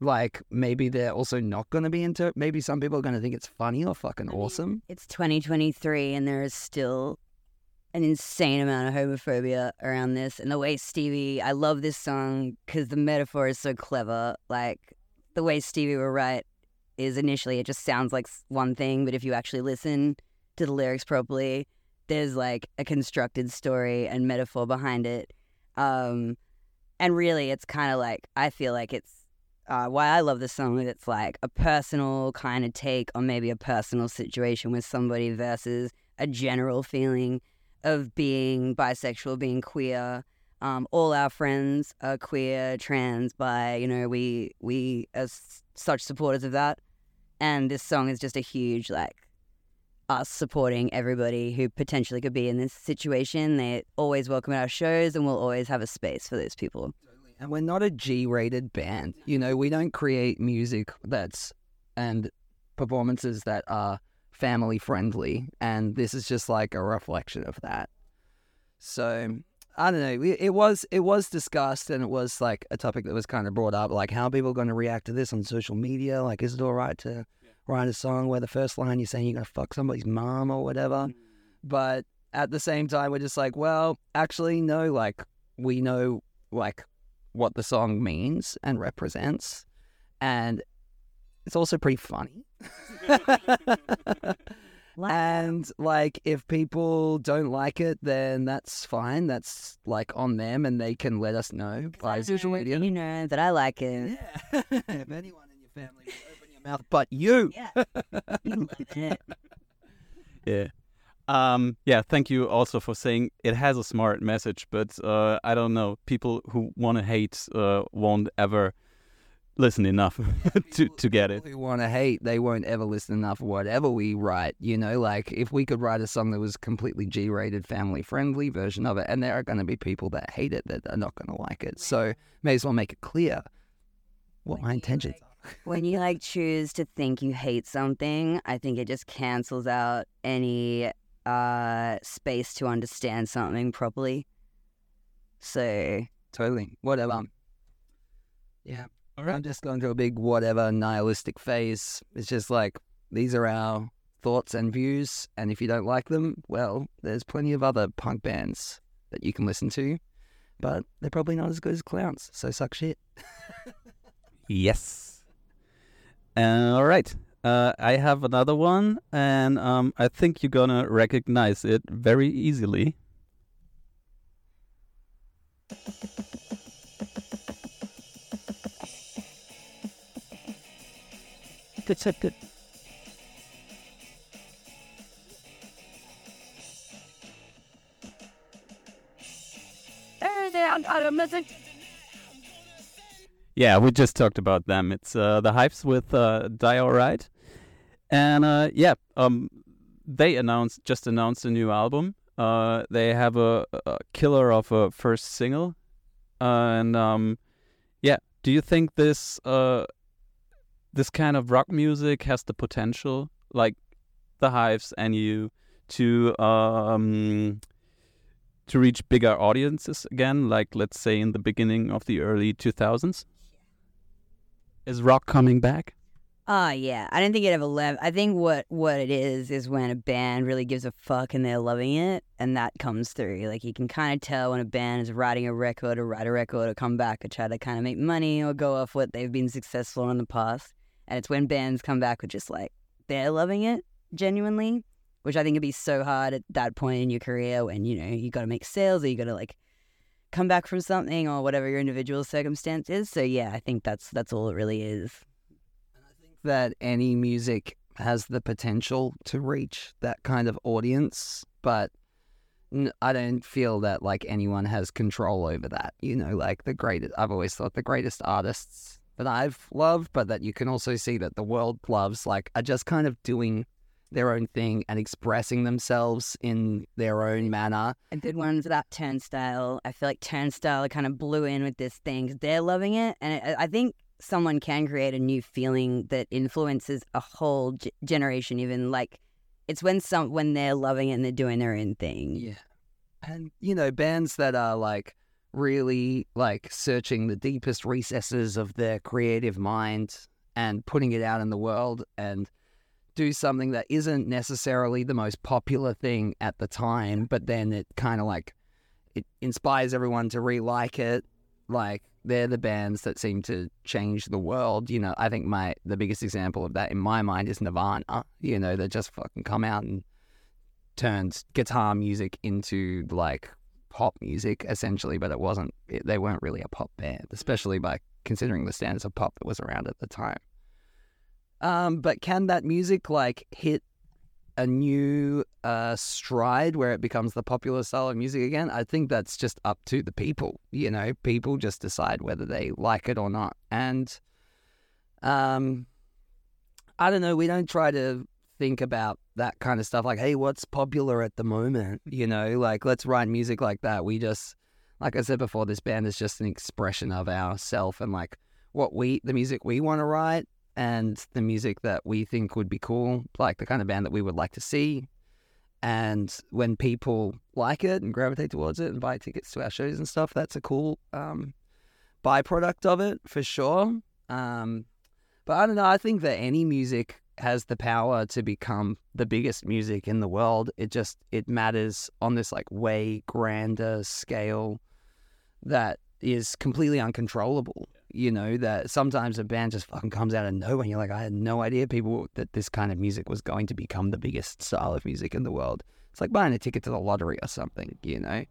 like maybe they're also not going to be inter. Maybe some people are going to think it's funny or fucking I mean, awesome. It's 2023, and there is still an insane amount of homophobia around this. And the way Stevie, I love this song because the metaphor is so clever. Like the way Stevie will write is initially it just sounds like one thing, but if you actually listen to the lyrics properly, there's like a constructed story and metaphor behind it. Um, and really, it's kind of like I feel like it's uh, why I love this song it's like a personal kind of take on maybe a personal situation with somebody versus a general feeling of being bisexual, being queer. Um, all our friends are queer, trans, bi. You know, we we are such supporters of that, and this song is just a huge like us supporting everybody who potentially could be in this situation. They're always welcome at our shows, and we'll always have a space for those people. And we're not a G rated band. You know, we don't create music that's and performances that are family friendly. And this is just like a reflection of that. So I don't know. It was it was discussed and it was like a topic that was kind of brought up, like how are people going to react to this on social media? Like, is it all right to write a song where the first line you're saying you're gonna fuck somebody's mom or whatever? Mm. But at the same time, we're just like, well, actually, no. Like, we know like what the song means and represents, and it's also pretty funny. (laughs) (laughs) And like, if people don't like it, then that's fine. That's like on them, and they can let us know by social media. You know that I like it. Yeah. (laughs) if anyone in your family will open your mouth, but you. Yeah. (laughs) You love it. Yeah. Um, yeah, thank you also for saying it has a smart message, but uh, I don't know. People who want to hate uh, won't ever listen enough (laughs) to, to get it. People who want to hate, they won't ever listen enough. Whatever we write, you know, like if we could write a song that was completely G-rated, family-friendly version of it, and there are going to be people that hate it that are not going to like it. So may as well make it clear what my intentions are. (laughs) when you like choose to think you hate something, I think it just cancels out any uh space to understand something properly. So Totally. Whatever. Yeah. I'm just going through a big whatever nihilistic phase. It's just like these are our thoughts and views, and if you don't like them, well, there's plenty of other punk bands that you can listen to, but they're probably not as good as clowns. So suck shit. (laughs) Yes. Uh, all right. Uh, I have another one, and um, I think you're gonna recognize it very easily. Yeah, we just talked about them. It's uh, the Hives with uh, Die Alright, and uh, yeah, um, they announced just announced a new album. Uh, they have a, a killer of a first single, and um, yeah, do you think this uh, this kind of rock music has the potential, like the Hives and you, to um, to reach bigger audiences again, like let's say in the beginning of the early 2000s? Is rock coming back? Ah, yeah. I don't think it ever left. I think what what it is is when a band really gives a fuck and they're loving it, and that comes through. Like you can kind of tell when a band is writing a record or write a record or come back or try to kind of make money or go off what they've been successful in the past. And it's when bands come back with just like they're loving it genuinely, which I think would be so hard at that point in your career when you know you got to make sales or you got to like come back from something or whatever your individual circumstance is. So yeah, I think that's that's all it really is. And I think that any music has the potential to reach that kind of audience, but I don't feel that like anyone has control over that. You know, like the greatest, I've always thought the greatest artists that I've loved, but that you can also see that the world loves, like, are just kind of doing their own thing and expressing themselves in their own manner. a good one's that Turnstile. I feel like Turnstile kind of blew in with this thing 'cause they're loving it, and I I think someone can create a new feeling that influences a whole g- generation. Even like it's when some when they're loving it and they're doing their own thing. Yeah. And, you know, bands that are like really like searching the deepest recesses of their creative mind and putting it out in the world and do something that isn't necessarily the most popular thing at the time, but then it kind of like it inspires everyone to re-like it. Like they're the bands that seem to change the world. You know, I think my the biggest example of that in my mind is Nirvana. You know, they just fucking come out and turned guitar music into like pop music essentially, but it wasn't. It, they weren't really a pop band, especially by considering the standards of pop that was around at the time. Um, but can that music like hit a new uh, stride where it becomes the popular style of music again? I think that's just up to the people. You know, people just decide whether they like it or not. And um, I don't know. We don't try to think about that kind of stuff. Like, hey, what's popular at the moment? You know, like let's write music like that. We just, like I said before, this band is just an expression of ourself and like what we, the music we want to write and the music that we think would be cool, like the kind of band that we would like to see. And when people like it and gravitate towards it and buy tickets to our shows and stuff, that's a cool um, byproduct of it for sure. Um, but I don't know. I think that any music has the power to become the biggest music in the world. It just it matters on this like way grander scale that is completely uncontrollable. You know that sometimes a band just fucking comes out of nowhere. And you're like, I had no idea people that this kind of music was going to become the biggest style of music in the world. It's like buying a ticket to the lottery or something. You know.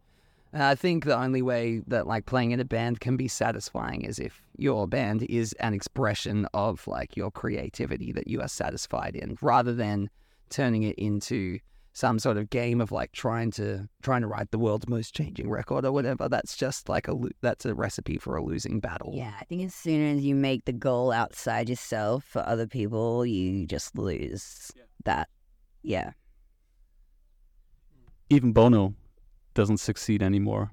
And I think the only way that like playing in a band can be satisfying is if your band is an expression of like your creativity that you are satisfied in, rather than turning it into some sort of game of like trying to trying to write the world's most changing record or whatever. That's just like a lo- that's a recipe for a losing battle. Yeah, I think as soon as you make the goal outside yourself for other people, you just lose that. Yeah. Even Bono doesn't succeed anymore.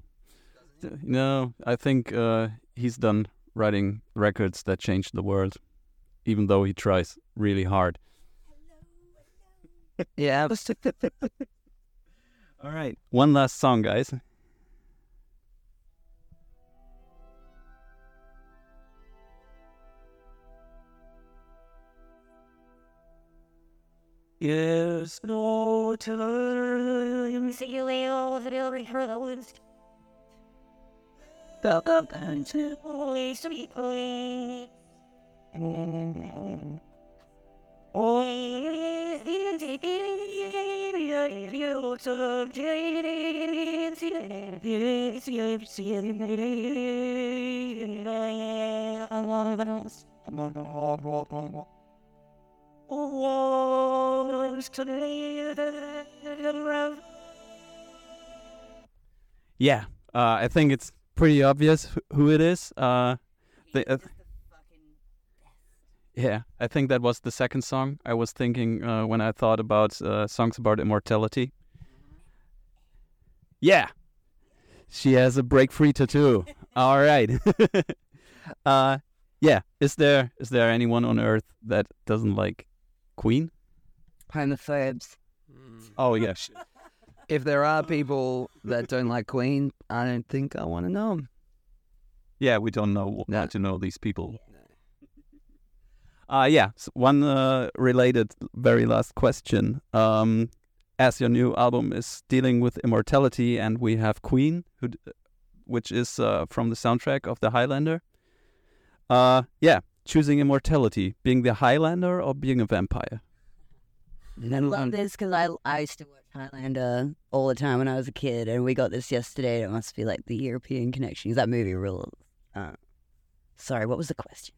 No, I think uh, he's done writing records that change the world, even though he tries really hard. (laughs) Yeah. (laughs) All right. One last song, guys. Yes, no time. See you later, the rehearsals. Welcome to Holy Sweet. Oh, Yeah, uh, I think it's pretty obvious who it is. Uh, the, uh, yeah, I think that was the second song I was thinking uh, when I thought about uh, songs about immortality. Yeah, she has a break free tattoo. (laughs) All right. (laughs) uh, yeah, is there is there anyone on Earth that doesn't like Queen? Homophobes. Oh yeah, (laughs) if there are people that don't like Queen, I don't think I want to know them. yeah. We don't know No. how to know these people. Uh, yeah, s one uh, related, very last question. Um, as your new album is dealing with immortality, and we have Queen, who, which is uh, from the soundtrack of The Highlander. Uh, yeah, choosing immortality, being the Highlander or being a vampire. I love this because I, I used to watch Highlander all the time when I was a kid, and we got this yesterday. It must be like the European connection. 'cause That movie rules. Uh, sorry, what was the question?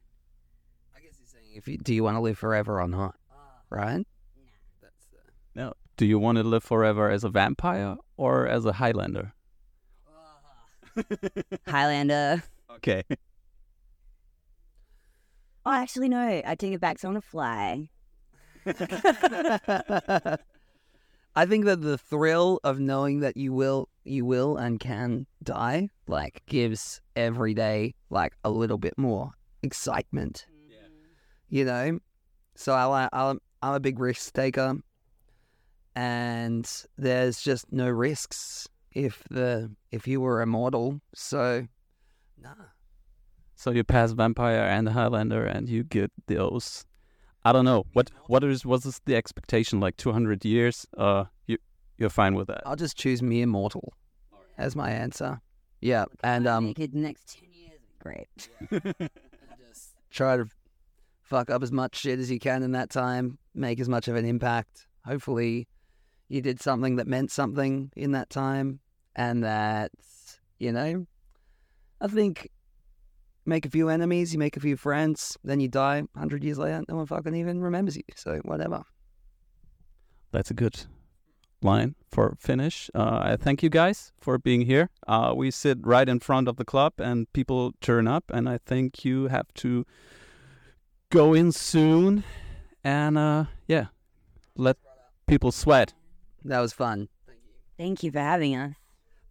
I guess he's saying if you, do you want to live forever or not, right? That's the Now, do you want to live forever as a vampire or as a Highlander? Highlander. (laughs) Okay. Oh, actually, no. I take it back. So I want to fly. (laughs) I think that the thrill of knowing that you will, you will and can die, like gives every day like a little bit more excitement. Yeah. You know, so I like I'm, I'm a big risk taker, and there's just no risks if the if you were immortal. So, nah. So you pass vampire and Highlander, and you get those. I don't know what what is was this the expectation like two hundred years? Uh, you you're fine with that. I'll just choose me immortal as my answer. Yeah, and um, Make it the next 10 years. Great. Just (laughs) try to fuck up as much shit as you can in that time, make as much of an impact. Hopefully, you did something that meant something in that time, and that, you know, I think make a few enemies, you make a few friends, then you die 100 years later, no one fucking even remembers you. So, whatever. That's a good line for finish. Uh, I thank you guys for being here. Uh, we sit right in front of the club, and people turn up, and I think you have to go in soon. And uh, yeah, let people sweat. That was fun. Thank you for having us.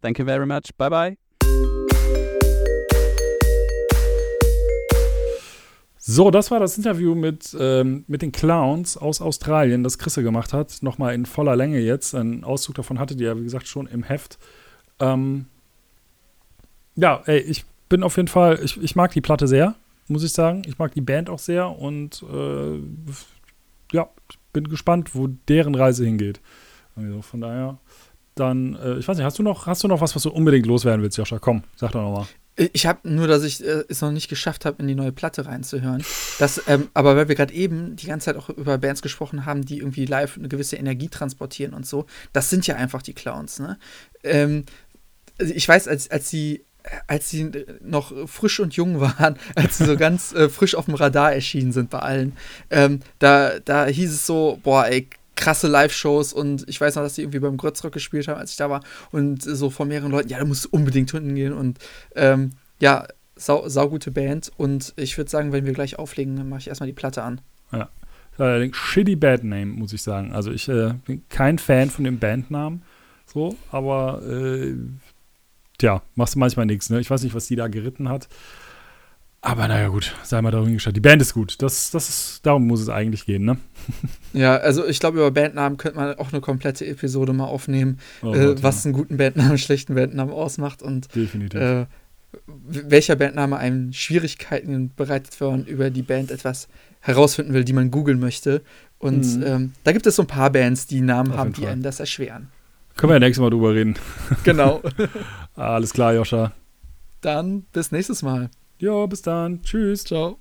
Thank you very much. Bye bye. So, das war das Interview mit, ähm, mit den Clowns aus Australien, das Chrisse gemacht hat. Nochmal in voller Länge jetzt. Ein Auszug davon hattet ihr ja, wie gesagt, schon im Heft. Ähm, ja, ey, ich bin auf jeden Fall, ich, ich mag die Platte sehr, muss ich sagen. Ich mag die Band auch sehr und äh, ja, bin gespannt, wo deren Reise hingeht. Also von daher, dann, äh, ich weiß nicht, hast du noch, hast du noch was, was du unbedingt loswerden willst, Joscha? Komm, sag doch nochmal. Ich habe nur, dass ich äh, es noch nicht geschafft habe, in die neue Platte reinzuhören. Das, ähm, aber weil wir gerade eben die ganze Zeit auch über Bands gesprochen haben, die irgendwie live eine gewisse Energie transportieren und so, das sind ja einfach die Clowns, ne? Ähm, also ich weiß, als, als sie als sie noch frisch und jung waren, (laughs) als sie so ganz äh, frisch auf dem Radar erschienen sind bei allen, ähm, da, da hieß es so, boah, ey, krasse Live-Shows und ich weiß noch, dass sie irgendwie beim Grötzrock gespielt haben, als ich da war und so von mehreren Leuten, ja, da musst du unbedingt hingehen und ähm, ja, sau, saugute Band und ich würde sagen, wenn wir gleich auflegen, dann mache ich erstmal die Platte an. Ja. Allerdings shitty Bad Name, muss ich sagen. Also ich äh, bin kein Fan von dem Bandnamen, so, aber äh, tja, machst du manchmal nichts, ne? Ich weiß nicht, was die da geritten hat. Aber naja, gut, sei mal darum gestellt. Die Band ist gut. Das, das ist, darum muss es eigentlich gehen, ne? Ja, also ich glaube, über Bandnamen könnte man auch eine komplette Episode mal aufnehmen, Oh äh, Gott, was ja. einen guten Bandnamen, (laughs) einen schlechten Bandnamen ausmacht und Definitiv. äh, welcher Bandname einem Schwierigkeiten bereitet, wenn man über die Band etwas herausfinden will, die man googeln möchte. Und Mhm. ähm, da gibt es so ein paar Bands, die Namen Auf haben, die einem das erschweren. Können wir ja nächstes Mal drüber reden. genau. (laughs) Alles klar, Joscha. Dann bis nächstes Mal. Jo, bis dann. Tschüss. Ciao.